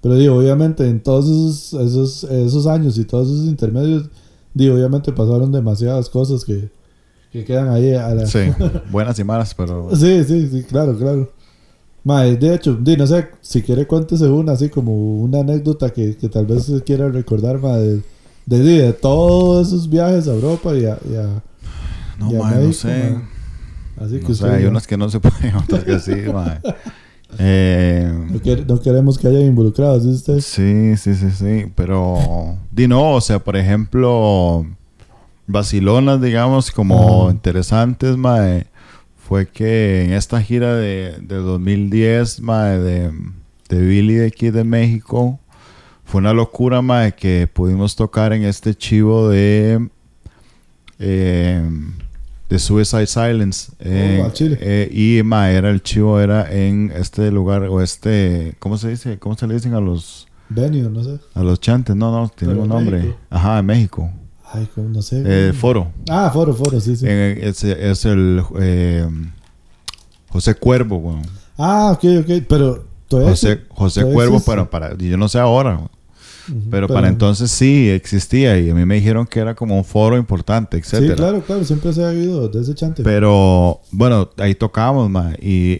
pero digo, obviamente en todos esos, esos, esos años y todos esos intermedios, digo, obviamente pasaron demasiadas cosas que, que quedan ahí a la... Sí, buenas y malas, pero sí, sí, sí, claro, claro. Mae, de hecho, di, no sé, si quiere cuéntese una así como una anécdota que, que tal vez se quiera recordar, mae, de, de, de todos esos viajes a Europa y a... y a- no, y a mae, no México, sé. mae. Así que No sé, hay diga, unas que no se pueden, otras que sí, mae. Eh, no, no queremos que hayan involucrados, ¿sí usted? Sí, sí, sí, sí, pero di no, o sea, por ejemplo, vacilonas, digamos, como Ajá. interesantes, mae, fue que en esta gira de, de 2010, mae, de, de Billy de aquí de México, fue una locura, mae, que pudimos tocar en este chivo de eh, de Suicide Silence eh, Chile. eh, y mae, era el chivo era en este lugar o este ¿cómo se dice? ¿cómo se le dicen a los Benio, no sé. a los chantes? no, no, tiene Pero un nombre México. ajá, en México Ay, como no sé. eh, foro Ah, foro, foro, sí, sí. En- es, es el eh, José Cuervo weón. Ah, ok, ok, pero todavía José, José todavía Cuervo existe. pero para yo no sé ahora pero, para entonces sí existía y a mí me dijeron que era como un foro importante Sí, etcétera claro, claro, siempre se ha habido de ese chante. Pero bueno, ahí tocamos, ma, y,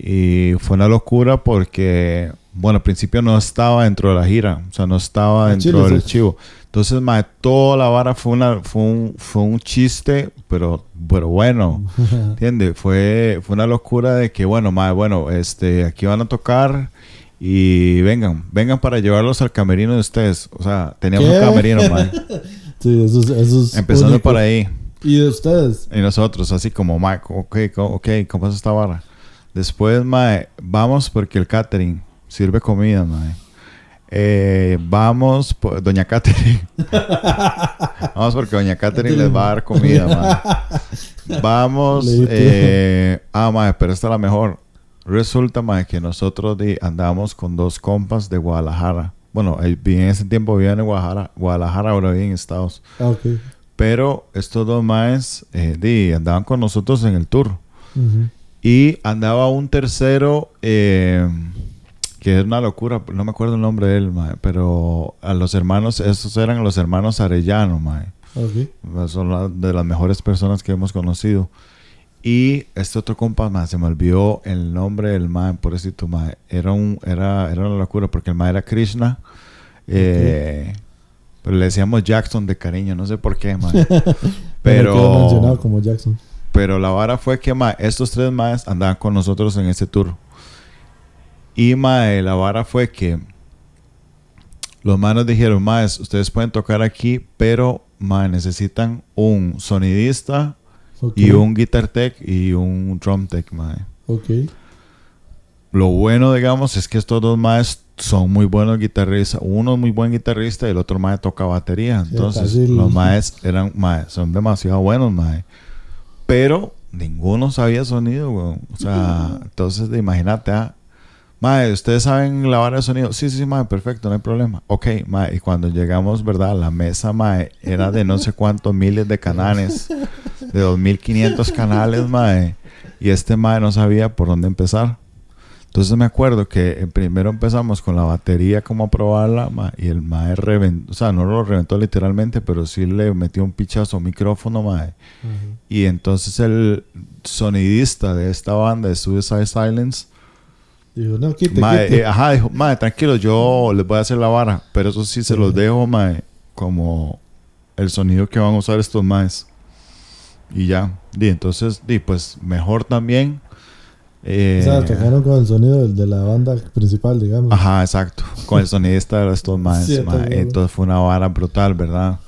y fue una locura porque, bueno, al principio no estaba dentro de la gira, o sea, no estaba Ah, dentro chile, del sí. chivo. Entonces, ma, toda la vara fue, una, fue, un, fue un chiste, pero, pero bueno, ¿entiendes? Fue, fue una locura de que, bueno, ma, bueno, este, aquí van a tocar y vengan, vengan para llevarlos al camerino de ustedes. O sea, teníamos ¿Qué? un camerino, ma, sí, eso es, eso es empezando único. por ahí. ¿Y de ustedes? Y nosotros, así como, Mike, ok, ok, ¿cómo es esta vara? Después, mae, vamos porque el catering sirve comida, mae. Eh, vamos, por, doña Catering. vamos porque doña Catering les va a dar comida, mae. Vamos, eh, ah, mae, pero esta es la mejor. Resulta, mae, que nosotros andábamos con dos compas de Guadalajara. Bueno, en ese tiempo vivían en Guadalajara, Guadalajara ahora viven en Estados. Ah, ok. Pero estos dos maes eh, andaban con nosotros en el tour. Y andaba un tercero eh, que es una locura, no me acuerdo el nombre de él, mae, pero a los hermanos, esos eran los hermanos Arellano, mae. Son la- de las mejores personas que hemos conocido. Y este otro compa, mae, se me olvidó el nombre del mae, por eso mae. Era, un, era, era una locura porque el mae era Krishna. eh, Pero le decíamos Jackson de cariño, no sé por qué, mae. Pero... mencionado como Jackson. Pero la vara fue que ma, estos tres maes andaban con nosotros en ese tour. Y mae, la vara fue que los manos dijeron, maes, ustedes pueden tocar aquí, pero mae, necesitan un sonidista y un guitar tech y un drum tech, mae. Ok. Lo bueno, digamos, es que estos dos maes son muy buenos guitarristas. Uno es muy buen guitarrista y el otro mae toca batería. Entonces, los maes eran maes, son demasiado buenos, mae. Pero ninguno sabía sonido, weón. O sea, entonces imagínate, ah, mae, ¿ustedes saben la vara de sonido? Sí, sí, sí, mae, perfecto, no hay problema. Ok, mae, y cuando llegamos, ¿verdad? La mesa, mae, era de no sé cuántos miles de canales, de 2500 canales, mae. Y este mae no sabía por dónde empezar. Entonces me acuerdo que eh, primero empezamos con la batería como a probarla ma, y el mae reventó, o sea, no lo reventó literalmente, pero sí le metió un pichazo a micrófono, mae. Y entonces el sonidista de esta banda de Suicide Silence, Digo, no, quite, mae, quite. eh, ajá, dijo, mae, tranquilo, yo les voy a hacer la vara, pero eso sí se los dejo, mae, como el sonido que van a usar estos maes. Y ya, y entonces, di, pues mejor también Eh, O sea, tocaron con el sonido del- de la banda principal, digamos. Ajá, exacto. Con el sonidista de estos más. Sí. Entonces fue una vara brutal, ¿verdad?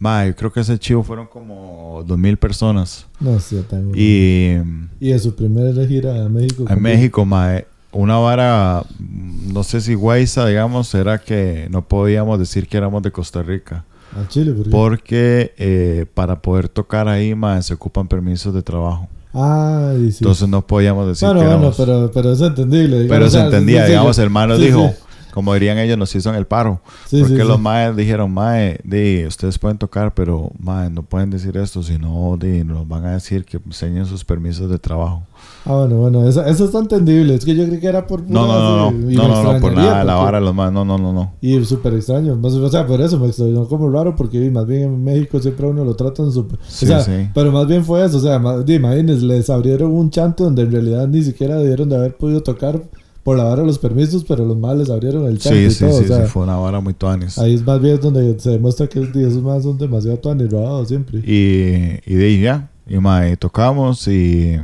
Ma, yo creo que ese chivo fueron como dos mil personas. No, sí, tengo. Y Y de su primera gira a México. en México, ma, una vara, no sé si Guaysa, digamos, era que no podíamos decir que éramos de Costa Rica. A Chile, ¿por? Porque eh, para poder tocar ahí, ma, se ocupan permisos de trabajo. Ah, sí. Entonces no podíamos decir bueno, que bueno, éramos... pero, pero es entendible. digamos, Pero o se entendía, digamos, el hermano Sí, dijo, sí. Como dirían ellos, nos hizo en el paro. Sí, porque sí, los sí. maes dijeron, mae, di, ustedes pueden tocar, pero mae, no pueden decir esto, sino di, nos van a decir que enseñen sus permisos de trabajo. Ah, bueno, bueno, eso, eso está entendible. Es que yo creí que era por. No, no, no, no, y no, no, no, por nada, la porque- vara, los maes, no, no, no, no. Y súper extraño. O sea, por eso me extrañó como raro, porque más bien en México siempre a uno lo tratan súper. O sea, pero más bien fue eso. O sea, más, imagínense, les abrieron un chanto donde en realidad ni siquiera debieron de haber podido tocar por la vara de los permisos, pero los males abrieron el chanto Sí, y sí, todo. sí, o sea, sí, fue una vara muy tuanis. ahí es más bien donde se demuestra que esos más son demasiado tuanis robados siempre. Y, y de ahí ya, y mae, tocamos y...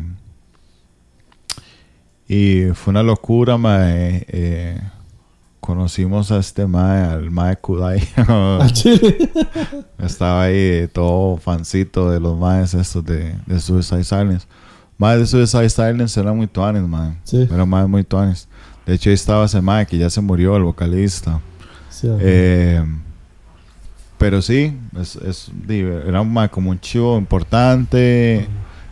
Y fue una locura, mae. eh, conocimos a este mae, al mae Kudai. A Chile. Estaba ahí todo fancito de los maes estos de, de Suicide Silence. Maes de Suicide Silence eran muy tuanes, man. Sí. Eran maes muy tuanes. De hecho, ahí estaba ese mae que ya se murió, el vocalista. Sí. Eh, pero sí, es, es, era mae como un chivo importante,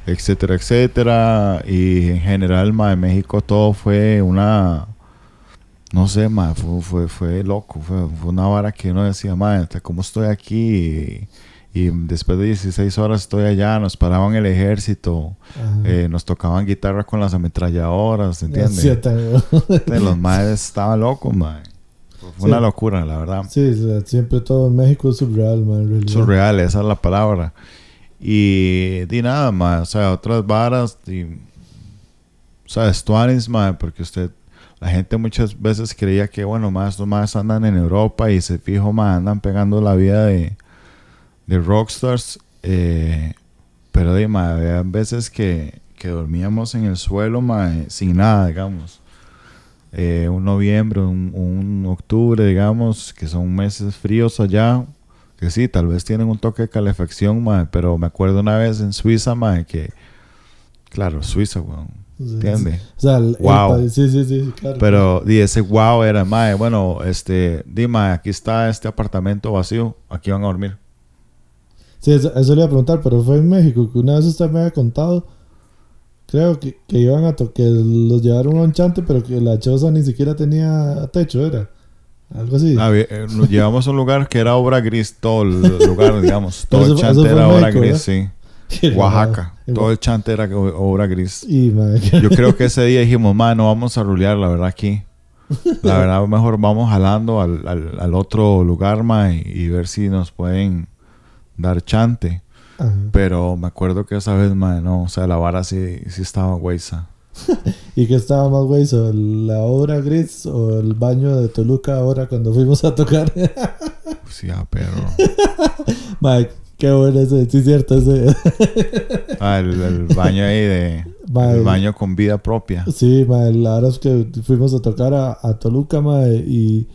etcétera, etcétera. Y en general, en México todo fue una... No sé, mae, fue, fue, fue loco. Fue, fue una vara que uno decía, mae, ¿cómo estoy aquí? Y, y después de 16 horas estoy allá, nos paraban el ejército, eh, nos tocaban guitarra con las ametralladoras, ¿entiendes? Sí, los maes estaban locos, mae. Fue Sí. una locura, la verdad. Sí, siempre todo en México es surreal, man. Surreal, esa es la palabra. Y di nada más, o sea, otras varas, di, o sea, estuanis, mae, porque usted, la gente muchas veces creía que, bueno, más más andan en Europa y se fijo, más andan pegando la vida de, de rockstars. eh, pero di, mae, había veces que, que dormíamos en el suelo, mae, sin nada, digamos. Eh, un noviembre, un, un octubre, digamos, que son meses fríos allá, que sí, tal vez tienen un toque de calefacción, mae, pero me acuerdo una vez en Suiza, mae, que, claro, Suiza, weón, ¿entiendes? O sea, el, el Wow. sí, sí, sí, claro. Pero di ese wow era, mae, bueno, este, di, mae, aquí está este apartamento vacío, aquí van a dormir. Sí, eso, eso le iba a preguntar, pero fue en México, que una vez usted me había contado, creo que, que iban a que los llevaron a un chante, pero que la choza ni siquiera tenía techo, era. Algo así. Ah, eh, nos llevamos a un lugar que era obra gris, todo el lugar, digamos, todo el chante era obra gris, ¿verdad? sí. Oaxaca, todo el chante era obra gris. Y, madre, Yo creo que ese día dijimos, ma, no vamos a rulear, la verdad, aquí. La verdad, mejor vamos jalando al, al, al otro lugar, ma, y, y ver si nos pueden dar chante. Ajá. Pero me acuerdo que esa vez, ma, no, o sea, la vara sí, sí estaba güeyza. ¿Y qué estaba más güey? ¿so ¿La obra gris o el baño de Toluca ahora cuando fuimos a tocar? Sí, ah, pero... Mike, qué bueno ese, sí, cierto, ese. Ah, el, el baño ahí de... El baño con vida propia. Sí, ma, la verdad es que fuimos a tocar a, a Toluca, ma, y,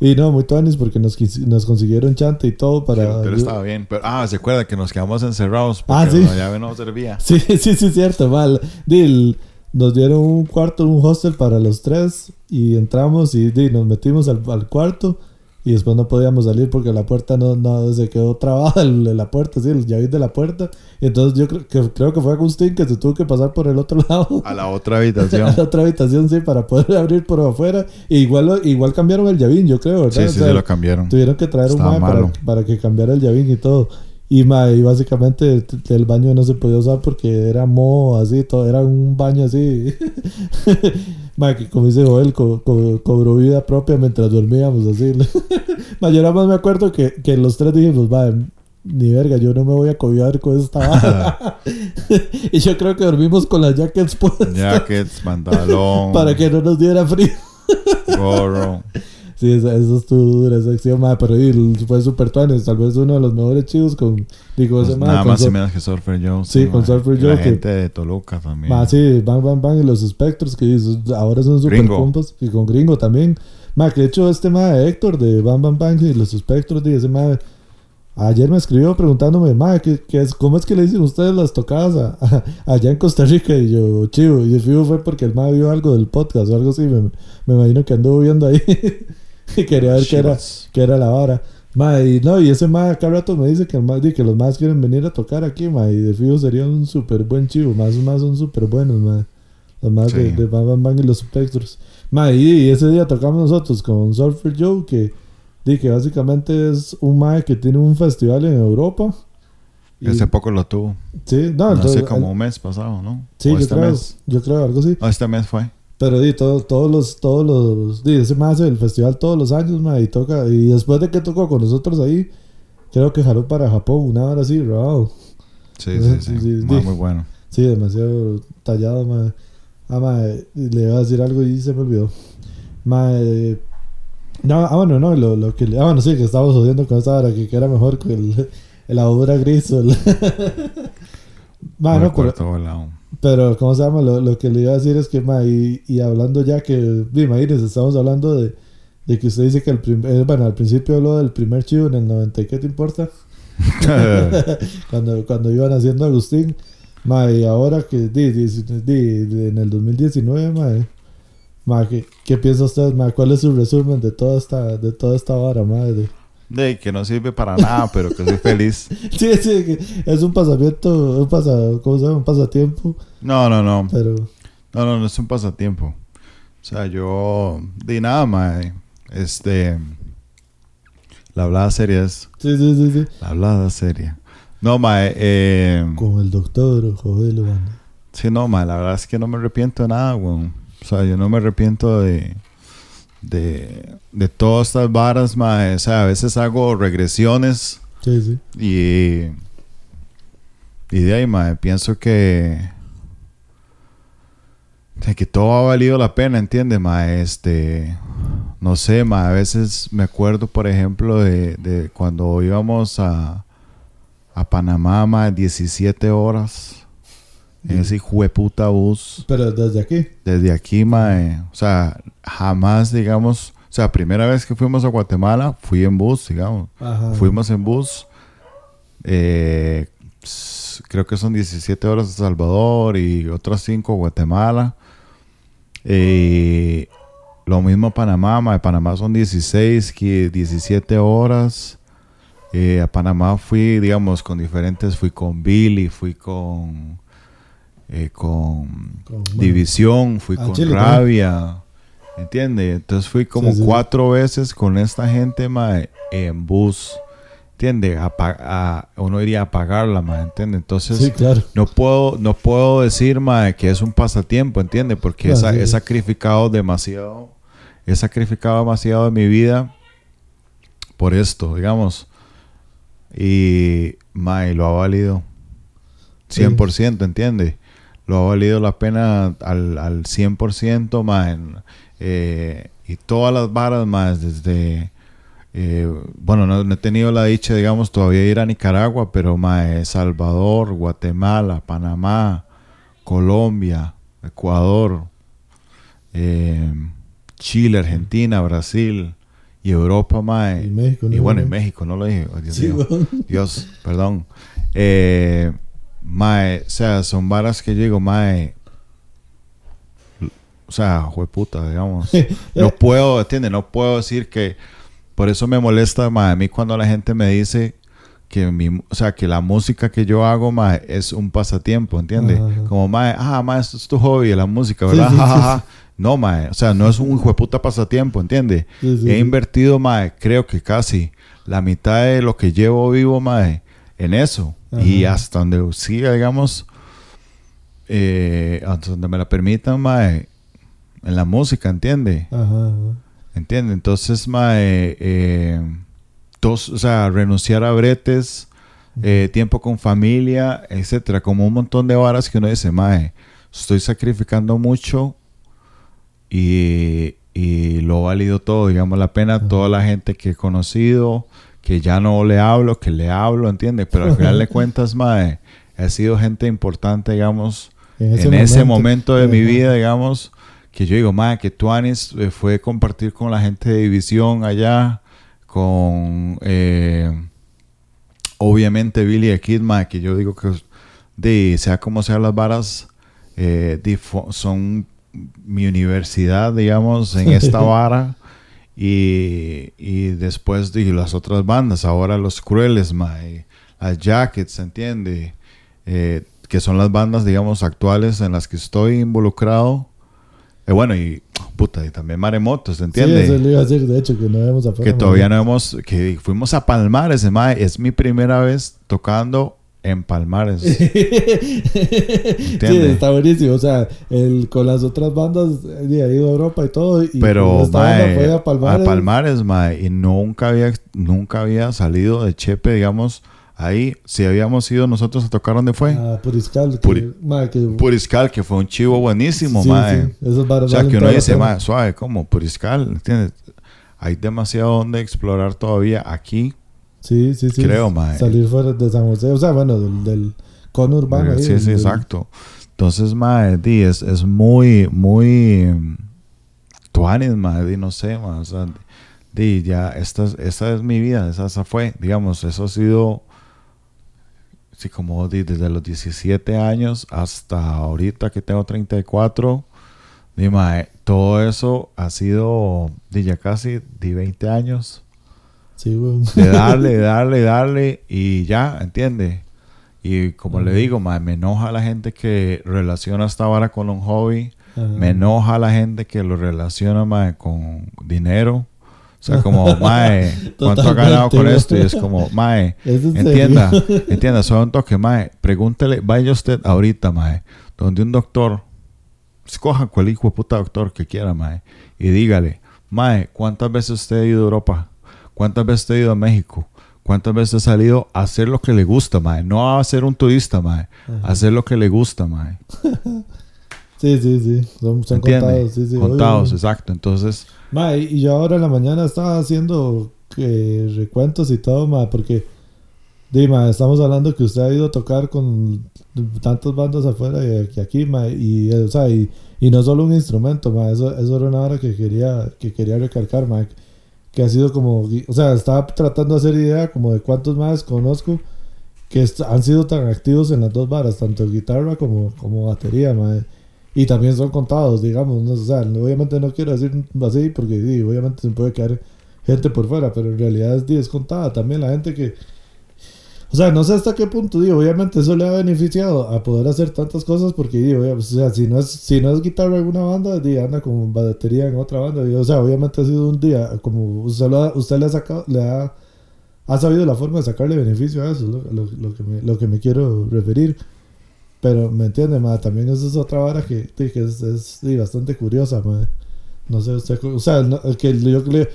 y no, muy tonis porque nos, nos consiguieron chante y todo para... hotel estaba bien. Pero, ah, se acuerda que nos quedamos encerrados Ah, porque sí. la llave no servía. Sí, sí, sí, cierto, mal. Di, nos dieron un cuarto, un hostel para los tres y entramos y di, nos metimos al, al cuarto y después no podíamos salir porque la puerta no, no se quedó trabada, el- la puerta, sí, el llavín de la puerta. Entonces yo creo que, creo que fue Agustín que se tuvo que pasar por el otro lado. A la otra a habitación. la otra habitación, sí, para poder abrir por afuera. E igual, igual cambiaron el llavín, yo creo, ¿verdad? Sí, O sí, sea, se lo cambiaron. Tuvieron que traer Estaba un mae para, para que cambiara el llavín y todo. Y, mae, y básicamente el baño no se podía usar porque era moho así, todo, era un baño así. Mae, que como dice Joel, co- co- cobró vida propia mientras dormíamos así. nada más me acuerdo que, que los tres dijimos, va, ni verga, yo no me voy a cobiar con esta vara". y yo creo que dormimos con las jackets puestas Jackets, pantalón, para que no nos diera frío. gorro. Sí, eso, eso estuvo dura esa acción, mae, pero y, fue super tuanes, tal vez uno de los mejores chivos con, digo, Pues nada con más y menos que Surfer Joe. Sí, con Surfer Joe La que- gente de Toluca también. Más sí, Bang Bang Bang y los Spectros, que ahora son super Gringo. compas. Y con Gringo también. Ma, que de hecho este ma de Héctor de Bang Bang Bang y los Spectros, de ese ma, ayer me escribió preguntándome, ma, ¿qué, qué es, ¿cómo es que le dicen ustedes las tocadas a- a- allá en Costa Rica? Y yo, chivo, y el fue porque el ma vio algo del podcast o algo así, me, me imagino que anduvo viendo ahí. y quería ver qué era, qué era la vara. Ma, y no, y ese ma cada rato me dice que, el ma- que los más quieren venir a tocar aquí, ma, y de fijo sería un súper buen chivo, más más son súper buenos, ma. Los más de, Sí. de Bang Bang Bang y los Spectros. Ma, y, ese día tocamos nosotros con Surfer Joe, que, di que básicamente es un ma que tiene un festival en Europa. Y- Hace poco lo tuvo. sí, no, entonces, Hace como el- un mes pasado, ¿no? sí, O yo este creo, mes. yo creo, algo así. Oh, este mes fue. Pero di, todo- todos los, todos los, di, ese más el festival todos los años, ma, y toca, y después de que tocó con nosotros ahí, creo que jaló para Japón, una hora así, wow. Sí, Sí, sí, sí. sí, Muy, bueno. Sí, demasiado tallado, ma. Ah, ma, le iba a decir algo y se me olvidó. Ma, eh, no, ah, bueno, no, lo, lo que, ah, bueno, sí, que estábamos jodiendo con esta hora, que, que era mejor que el, la obra gris o el... Ma, no, pero. Pero, ¿cómo se llama? Lo, lo que le iba a decir es que, ma, y, y hablando ya que, imagínense, estamos hablando de, de que usted dice que el prim- eh, bueno, al principio habló del primer chivo en el 90, ¿y ¿qué te importa? cuando, cuando iban haciendo Agustín, ma, y ahora que, di, di- di- en el 2019, ma, eh, ma, ¿qué, qué piensa usted, ma? ¿Cuál es su resumen de toda esta, de toda esta vara, madre? De que no sirve para nada, pero que soy feliz. Sí, sí, es un pasamiento, un, pasa, ¿cómo se llama? un pasatiempo, No, no, no. pero... No, no, no es un pasatiempo. O sea, yo di nada, mae. Este. La hablada seria es. Sí, sí, sí, sí. La hablada seria. No, mae. Eh, Con el doctor Joel Obando. sí, no, mae. La verdad es que no me arrepiento de nada, weón. O sea, yo no me arrepiento de. De, de todas estas varas, mae. O sea, a veces hago regresiones Sí, sí. y. Y de ahí, mae. Pienso que. que todo ha valido la pena, ¿entiendes, ma? Este, no sé, ma, a veces me acuerdo, por ejemplo, de, de cuando íbamos a, a Panamá, ma, 17 horas en ese puta bus Pero desde aquí. desde aquí, ma, eh, o sea, jamás, digamos, o sea, primera vez que fuimos a Guatemala, fui en bus, digamos, Ajá. fuimos en bus, eh, creo que son 17 horas a Salvador y otras 5 a Guatemala. Eh, lo mismo a Panamá, ma, de Panamá son 16, que 17 horas. Eh, a Panamá fui, digamos, con diferentes, fui con Billy, fui con, eh, con Con- División, fui con Chile Rabia, ¿entiendes? Entonces fui como Sí, sí. cuatro veces con esta gente, ma, en bus, ¿entiendes? A a- uno iría a pagarla, ma, ¿entiendes? Entonces, Sí, claro. no puedo, no puedo decir, ma, que es un pasatiempo, ¿entiendes? Porque Claro, he sacrificado demasiado, he sacrificado demasiado de mi vida por esto, digamos. Y, lo ha valido. Sí. 100%, ¿entiendes? Lo ha valido la pena al, al 100%, ma, en, eh, y todas las varas, más desde... eh, bueno, no, no he tenido la dicha, digamos, todavía de ir a Nicaragua, pero mae, Salvador, Guatemala, Panamá, Colombia, Ecuador, eh, Chile, Argentina, Brasil y Europa, mae. Y México, Y ¿no? bueno, en México, no lo dije. Dios Sí. Dios, perdón. Eh, mae, o sea, son varas que yo digo, mae. O sea, jueputa, digamos. No puedo, ¿entiendes? No puedo decir que. Por eso me molesta, mae, a mí cuando la gente me dice que mi, o sea, que la música que yo hago, mae, es un pasatiempo, ¿entiendes? Ajá. Como, mae, ah, mae, esto es tu hobby, la música, ¿verdad? sí, sí. No, mae, o sea, no es un jueputa pasatiempo, ¿entiendes? He invertido, mae, creo que casi la mitad de lo que llevo vivo, mae, en eso. Y Ajá. hasta donde siga, digamos, eh, hasta donde me la permitan, mae, en la música, ¿entiende? Ajá, ajá. ¿Entiende? Entonces, mae, eh, tos- o sea, renunciar a bretes, eh, tiempo con familia, etcétera, como un montón de varas que uno dice, mae, estoy sacrificando mucho y, y lo ha valido todo, digamos, la pena, toda la gente que he conocido, que ya no le hablo, que le hablo, ¿entiendes? Pero al final de cuentas, mae, ha sido gente importante, digamos, en ese, momento, de mi vida, digamos, que yo digo, mae, que Tuanis eh, fue compartir con la gente de división allá, con eh, obviamente Billy the Kid, mae, que yo digo que de sea como sea las varas, eh, de son mi universidad, digamos, en esta vara. Y, y después de las otras bandas, ahora los Crueles, mae, las Jackets, ¿entiende? Eh, que son las bandas, digamos, actuales en las que estoy involucrado. Eh, bueno, y puta, y también Maremotos, Sí, ¿entiende? eso le iba a decir, de hecho, que no habíamos que todavía no hemos, que fuimos a Palmares, mae, es mi primera vez tocando en Palmares. sí, está buenísimo. O sea, el, con las otras bandas eh, ha ido a Europa y todo. Y Pero, mae, fue a Palmares. a Palmares, mae, y nunca había, nunca había salido de Chepe, digamos, ahí. Si habíamos ido nosotros a tocar, ¿dónde fue? A Puriscal. Que, Puri- mae, que, Puriscal, que fue un chivo buenísimo, sí, mae. sí, varas O sea, que uno dice, mae, suave, ¿cómo? Puriscal, ¿entiendes? Hay demasiado donde explorar todavía aquí. Sí, sí, sí. Creo, mae. Salir fuera de San José. O sea, bueno, del, del cono urbano. ahí, sí, del- sí, del- exacto. Entonces, mae, di, es, es muy, muy... mm, Tuanis, mae, di, no sé, mae, o sea, di, ya, esta, es- esta es mi vida, esa, esa fue, digamos, eso ha sido, sí, como di, desde los 17 años hasta ahorita que tengo 34, di, mae, todo eso ha sido, di, ya casi, di, 20 años Sí, weón. de darle, darle, darle y ya, ¿entiende? Y como le digo, mae, me enoja la gente que relaciona esta vara con un hobby, me enoja la gente que lo relaciona mae, con dinero. O sea, como, mae, ¿cuánto ha ganado con esto? Y es como, mae, ¿Es en entienda, entienda, solo un toque, mae, pregúntele, vaya usted ahorita, mae, donde un doctor, escoja cual hijo de puta doctor que quiera, mae, y dígale, mae, ¿cuántas veces usted ha ido a Europa? ¿Cuántas veces usted ha ido a México? ¿Cuántas veces ha salido a hacer lo que le gusta, mae? No a ser un turista, mae, a hacer lo que le gusta, mae. Sí, sí, sí. Son, son contados. Sí, sí, Contados, obvio. exacto. Entonces, Ma, y yo ahora en la mañana estaba haciendo eh, recuentos y todo, ma, porque Dima, estamos hablando que usted ha ido a tocar con tantas bandas afuera y aquí, ma, y, o sea, y, y no solo un instrumento, ma, eso, eso era una hora que quería, que quería recalcar, ma, que ha sido como, o sea, estaba tratando de hacer idea como de cuántos más conozco que han sido tan activos en las dos varas, tanto guitarra como, como batería, ma. Y también son contados, digamos, ¿no? o sea, obviamente no quiero decir así porque sí, obviamente se puede quedar gente por fuera, pero en realidad es, es contada también la gente que... O sea, no sé hasta qué punto, digo, obviamente eso le ha beneficiado a poder hacer tantas cosas porque, digo, obvia- o sea, si no es, si no es guitarra en una banda, di, anda con batería en otra banda, y, o sea, obviamente ha sido un día, como usted, lo ha- usted le ha sacado, le ha, ha sabido la forma de sacarle beneficio a eso, es lo, lo- lo que, me, lo que me quiero referir. Pero, ¿me entiende? También esa es otra vara que, que es, es, bastante curiosa, ma. No sé, usted, o sea, no- que yo le,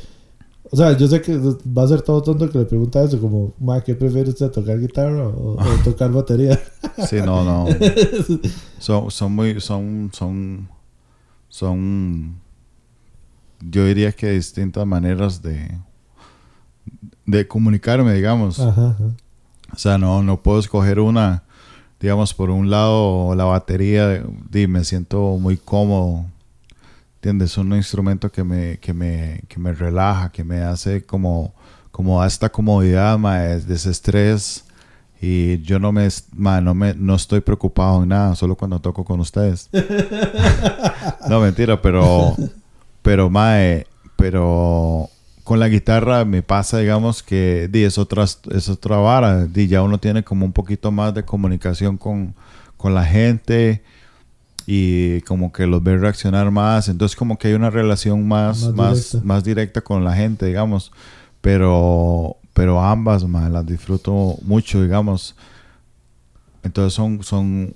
o sea, yo sé que va a ser todo tonto que le pregunta eso, como, ma, ¿qué prefiere usted, tocar guitarra o, o tocar batería? sí, no, no. Son, son muy, son, son, son, yo diría que distintas maneras de, de comunicarme, digamos. Ajá, ajá. O sea, no, no puedo escoger una, digamos, por un lado la batería, di, me siento muy cómodo. ¿Entiendes? Es un instrumento que me, que me, que me relaja, que me hace como, como da esta comodidad, ma, es desestrés. Y yo no me, ma, no me, no estoy preocupado en nada, solo cuando toco con ustedes. no, mentira, pero, pero, mae, pero con la guitarra me pasa, digamos, que di, es, otra, es otra vara. Di, ya uno tiene como un poquito más de comunicación con, con la gente y como que los ve reaccionar más. Entonces como que hay una relación más, Más más, directa. más directa con la gente, digamos. Pero, pero ambas, ma, las disfruto mucho, digamos. Entonces son, son,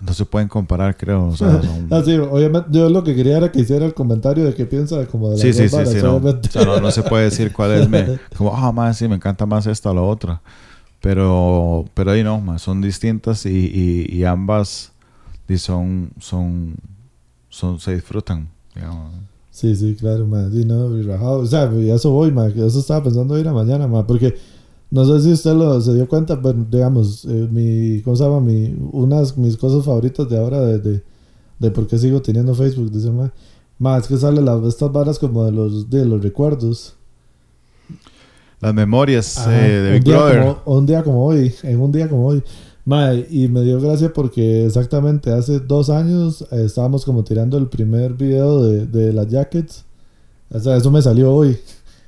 no se pueden comparar, creo. O sea, son- Ah, sí, obviamente, yo lo que quería era que hiciera el comentario de qué piensa como de las Sí, sí, sí, sí, no. O sea, no, no se puede decir cuál es, me, como, ah, más, sí, me encanta más esta o la otra. Pero, pero ahí no, ma, son distintas y, y, y ambas y son, son, son, se disfrutan. digamos. Sí, sí, claro, ma. Sí, no, y rajado. O sea, y eso voy, ma. que Eso estaba pensando ir a mañana, ma. Porque no sé si usted lo, se dio cuenta, pero digamos, eh, mi, ¿cómo se llama? Mi, unas mis cosas favoritas de ahora, de, de, de por qué sigo teniendo Facebook, dice, ma. Ma, es que sale la, estas varas como de los, de los recuerdos. Las memorias Ajá, eh, de un, Big Brother. como, un día como hoy, en un día como hoy. Ma, y me dio gracia porque exactamente hace dos años eh, estábamos como tirando el primer video de, de las jackets. O sea, eso me salió hoy.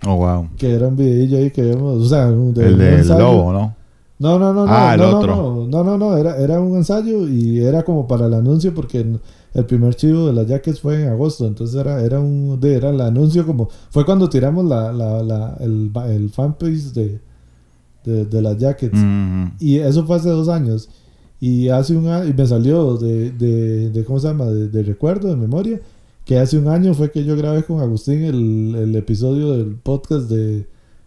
Oh, wow. Que era un videillo ahí que vemos, o sea, un- de El del lobo, ¿no? No, no, no, no. Ah, el no, no, otro. No, no, no, no, era, era un ensayo y era como para el anuncio porque el- primer chivo de las jackets fue en agosto, entonces era, era un, de, era el anuncio como, fue cuando tiramos la, la, la, el, el fanpage de, de, de las jackets. Y eso fue hace dos años. Y hace un año, y me salió de, de, de ¿cómo se llama? De, de recuerdo, de memoria, que hace un año fue que yo grabé con Agustín el, el episodio del podcast de,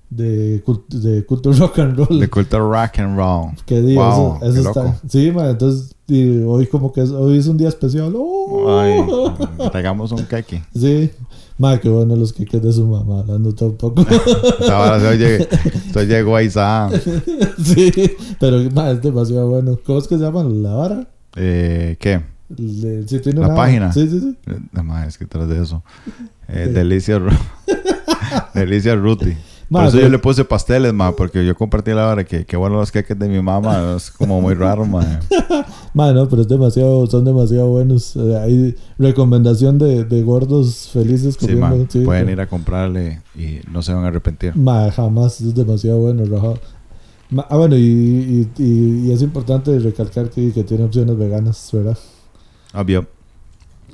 de, cult- de Culture Rock and Roll. De culto rock and roll. di, Wow, eso, eso qué está. loco. Sí, ma, entonces hoy como que es, hoy es un día especial. ¡Oh! Ay, traigamos un queque. Sí, ma, qué bueno los queques de su mamá, hablando todo un poco. Ahora se oye, se oye guayzá. sí, pero ma, es demasiado bueno. ¿Cómo es que se llama la vara? Eh, ¿Qué? Le- sí, tiene La una- página. Sí, sí, sí. Eh, Nada más es que tras de eso. Eh, Delicia Delicia Ruti. Por eso yo le puse pasteles, ma, porque yo compartí la hora que qué bueno los queques de mi mamá. Es como muy raro, ma. Ma, no, pero es demasiado, son demasiado buenos. Eh, hay recomendación de, de gordos felices Sí, ma. sí, Pueden ir a comprarle y no se van a arrepentir. Ma, jamás es demasiado bueno, rajado. Ma, ah, bueno, y, y, y- y es importante recalcar que, que tiene opciones veganas, ¿verdad? Obvio.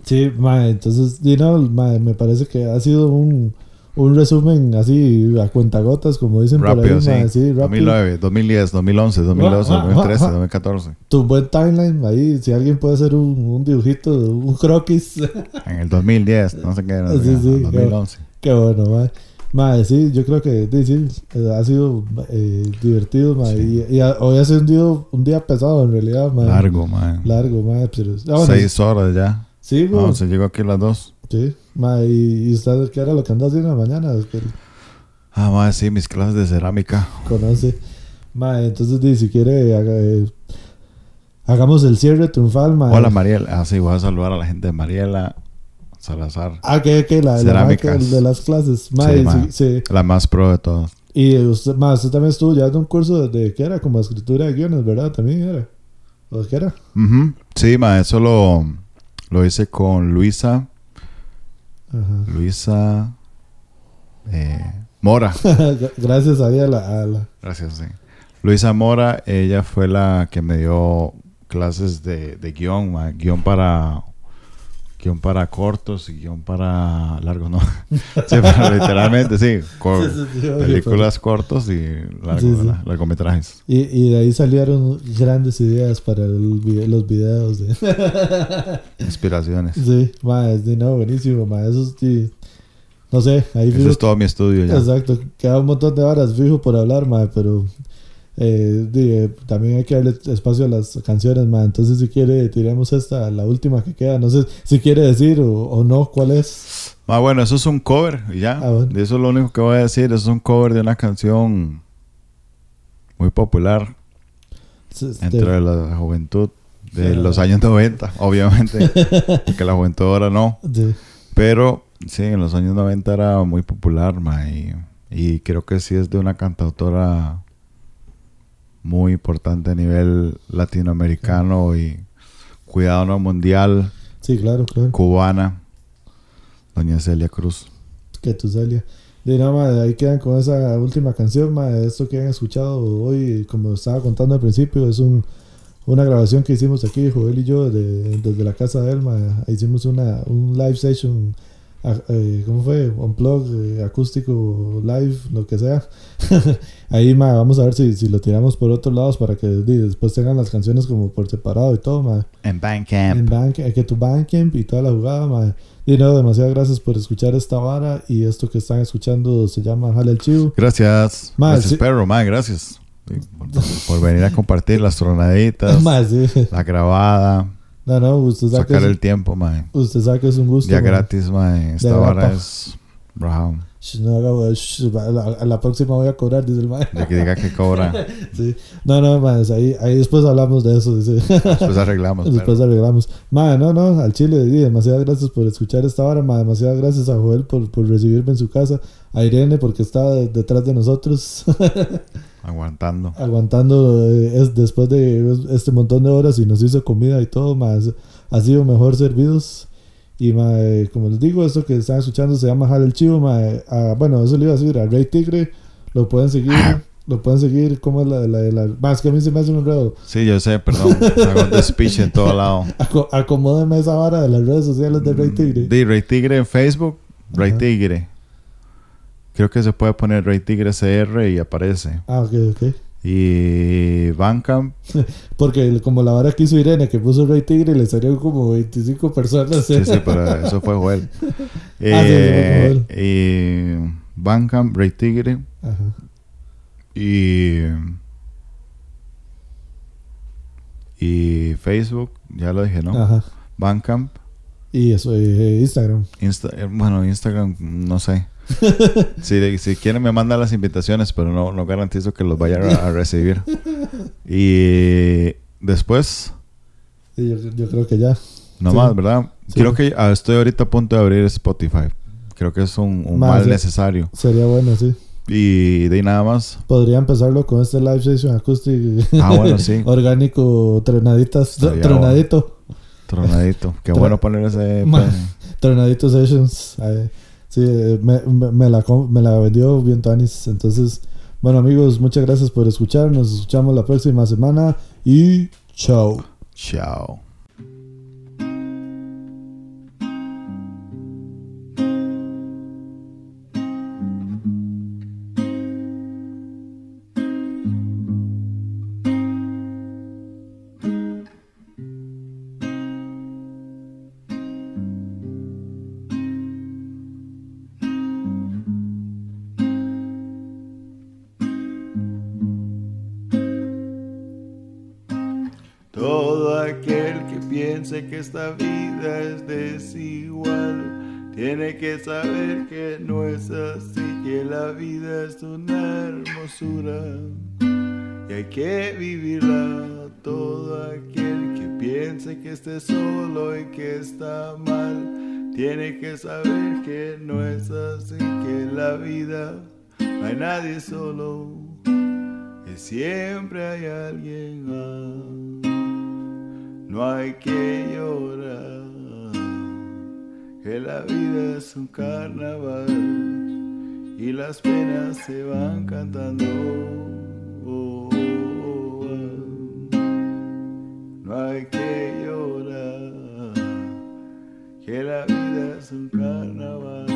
Sí, ma, entonces, you know, ma, me parece que ha sido un, un resumen así a cuentagotas, como dicen por Rápido, ahí, sí. ma, sí, rápido. 2009, 2010, 2011, 2012, Ah, ah, ah, 2013, ah. 2014. Tu buen timeline ahí, si alguien puede hacer un, un dibujito, un croquis. En el 2010, no sé qué era. Sí, sí, 2011. Qué bueno, ma. Ma, sí, yo creo que sí, ha sido eh, divertido, ma. Sí. Y, y ha- hoy ha sido un día, un día pesado en realidad, ma. Largo, man. Largo, ma. Pero, ah, bueno, Seis horas ya. Sí, güey. No, se llegó aquí a las dos. Sí, ma. Y, usted, ¿qué era lo que anda haciendo en la mañana? Ah, ma, sí, mis clases de cerámica. conoce. Ma, entonces, di, si quiere, haga, eh, hagamos el cierre triunfal, ma. Hola, Mariela. Ah, sí, voy a saludar a la gente de Mariela Salazar. Ah, que, que la, la Cerámicas. de las clases. Ma, Sí, y, ma. sí. La más pro de todas. Y usted, ma, usted también estuvo llevando un curso de, ¿qué era? Como escritura de guiones, ¿verdad? También era. ¿O qué era? Ujú. Sí, ma, eso lo, lo hice con Luisa. Ajá. Luisa eh, Mora. Gracias a la, a la- Gracias, sí. Luisa Mora, ella fue la que me dio clases de, de guion, guion para guion para cortos y guion para largos, ¿no? sí, pero literalmente, sí. películas cortos y largo- largometrajes. Y, y de ahí salieron grandes ideas para el los videos. De... Inspiraciones. sí, de no, buenísimo, ma. Eso es, sí, no sé, ahí Eso es todo mi estudio ya. Exacto, queda un montón de horas fijo por hablar, ma, pero eh, eh, también hay que darle espacio a las canciones, ma. Entonces, si quiere, tiremos esta, la última que queda. No sé si quiere decir o, o no cuál es. Ah, bueno, eso es un cover y ya. Ah, bueno. Eso es lo único que voy a decir. Eso es un cover de una canción muy popular Este, entre la juventud de los años 90, obviamente. porque la juventud ahora no. sí. Pero sí, en los años 90 era muy popular, ma, y, y creo que sí es de una cantautora muy importante a nivel latinoamericano y cuidado no mundial, Sí, claro, claro. cubana, doña Celia Cruz. Que tu Celia. De nada más, ahí quedan con esa última canción, ma, esto que han escuchado hoy, como estaba contando al principio, es un, una grabación que hicimos aquí, Joel y yo, de- desde la casa de él, ma, hicimos una, un live session, eh, ¿cómo fue? Unplug, eh, acústico, live, lo que sea. ahí, ma, vamos a ver si, si lo tiramos por otros lados para que di, después tengan las canciones como por separado y todo, ma. En Bandcamp. En eh, que tu Bandcamp y toda la jugada, ma. Y no, demasiadas gracias por escuchar esta vara. Y esto que están escuchando se llama Jale el Chivo. Gracias. Ma, gracias, sí. perro, ma, gracias. Sí, por, por venir a compartir las tronaditas, Más, sí. la grabada. No, no, usted sacar es, el tiempo, mae. usted sabe que es un gusto. Ya mae. gratis, mae. Esta vara es. Sh, No wey, sh, a la, próxima voy a cobrar, dice el mae. De que diga que cobra. Sí. No, no, mae, es ahí, ahí después hablamos de eso, dice. Después arreglamos. Después pero- arreglamos. Madre, no, no, al chile, di, demasiadas gracias por escuchar esta hora, madre, demasiadas gracias a Joel por, por recibirme en su casa, a Irene porque estaba de- detrás de nosotros, Aguantando. aguantando eh, es, después de este montón de horas y nos hizo comida y todo, más ha sido mejor servidos. Y madre, como les digo, esto que están escuchando se llama Jale el Chivo, madre, a- bueno, eso le iba a decir, a Rey Tigre, lo pueden seguir. Lo pueden seguir, como es la, la, la, más que a mí se me hace un enredo. Sí, yo sé, perdón. Hago un speech en todo lado. Aco- acomódeme esa vara de las redes sociales de Rey Tigre. De Rey Tigre en Facebook, Rey Ajá. Tigre. Creo que se puede poner Rey Tigre CR y aparece. Ah, ok, ok. Y Bandcamp, Porque como la vara que hizo Irene, que puso Rey Tigre, le salieron como 25 personas. sí, sí, pero eso fue Joel. Ah, sí, Eh, y Bandcamp, Rey Tigre Ajá. y y Facebook, ya lo dije, ¿no? Ajá. Bandcamp, Y eso, eh, Instagram. Insta- eh, bueno, Instagram, no sé. si, si quieren me mandan las invitaciones, pero no, no garantizo que los vayan a, a recibir. Y después, Sí, yo, yo creo que ya. no Sí. más, ¿verdad? Sí. Creo que ah, estoy ahorita a punto de abrir Spotify. Creo que es un, un Más, mal necesario. Sería bueno, sí. Y de ahí nada más. Podría empezarlo con este live session acústico. Ah, bueno, sí. Orgánico, tronaditas. Tronadito. Tronadito. Qué Tra- bueno poner ese... Tronadito Sessions. Ay, sí, me, me- me la, me la vendió bien Tanis. Entonces, bueno amigos, muchas gracias por escuchar. Nos escuchamos la próxima semana y chao. Chao. Esta vida es desigual, tiene que saber que no es así, que la vida es una hermosura y hay que vivirla. Todo aquel que piense que esté solo y que está mal, tiene que saber que no es así, que la vida no hay nadie solo, que siempre hay alguien más. No hay que llorar, que la vida es un carnaval y las penas se van cantando. No hay que llorar, que la vida es un carnaval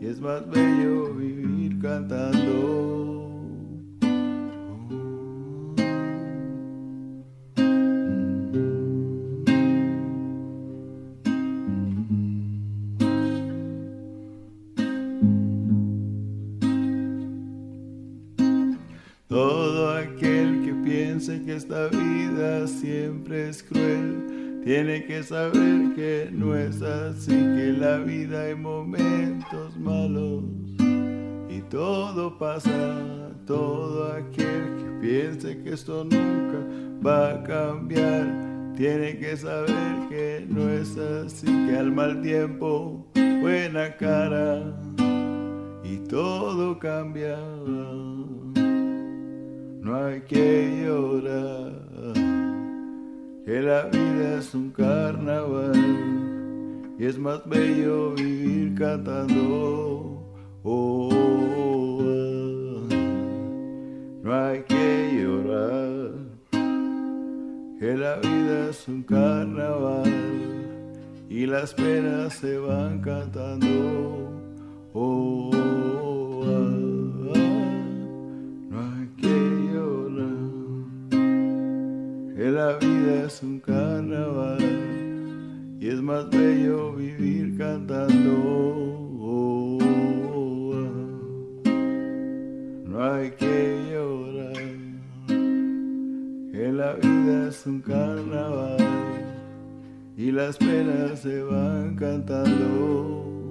y es más bello vivir cantando. Todo aquel que piense que esta vida siempre es cruel, tiene que saber que no es así, que en la vida hay momentos malos y todo pasa. Todo aquel que piense que esto nunca va a cambiar, tiene que saber que no es así, que al mal tiempo buena cara y todo cambia. No hay que llorar, que la vida es un carnaval y es más bello vivir cantando. Oh, no hay que llorar, que la vida es un carnaval y las penas se van cantando. Oh, que la vida es un carnaval y es más bello vivir cantando. No hay que llorar, que la vida es un carnaval y las penas se van cantando.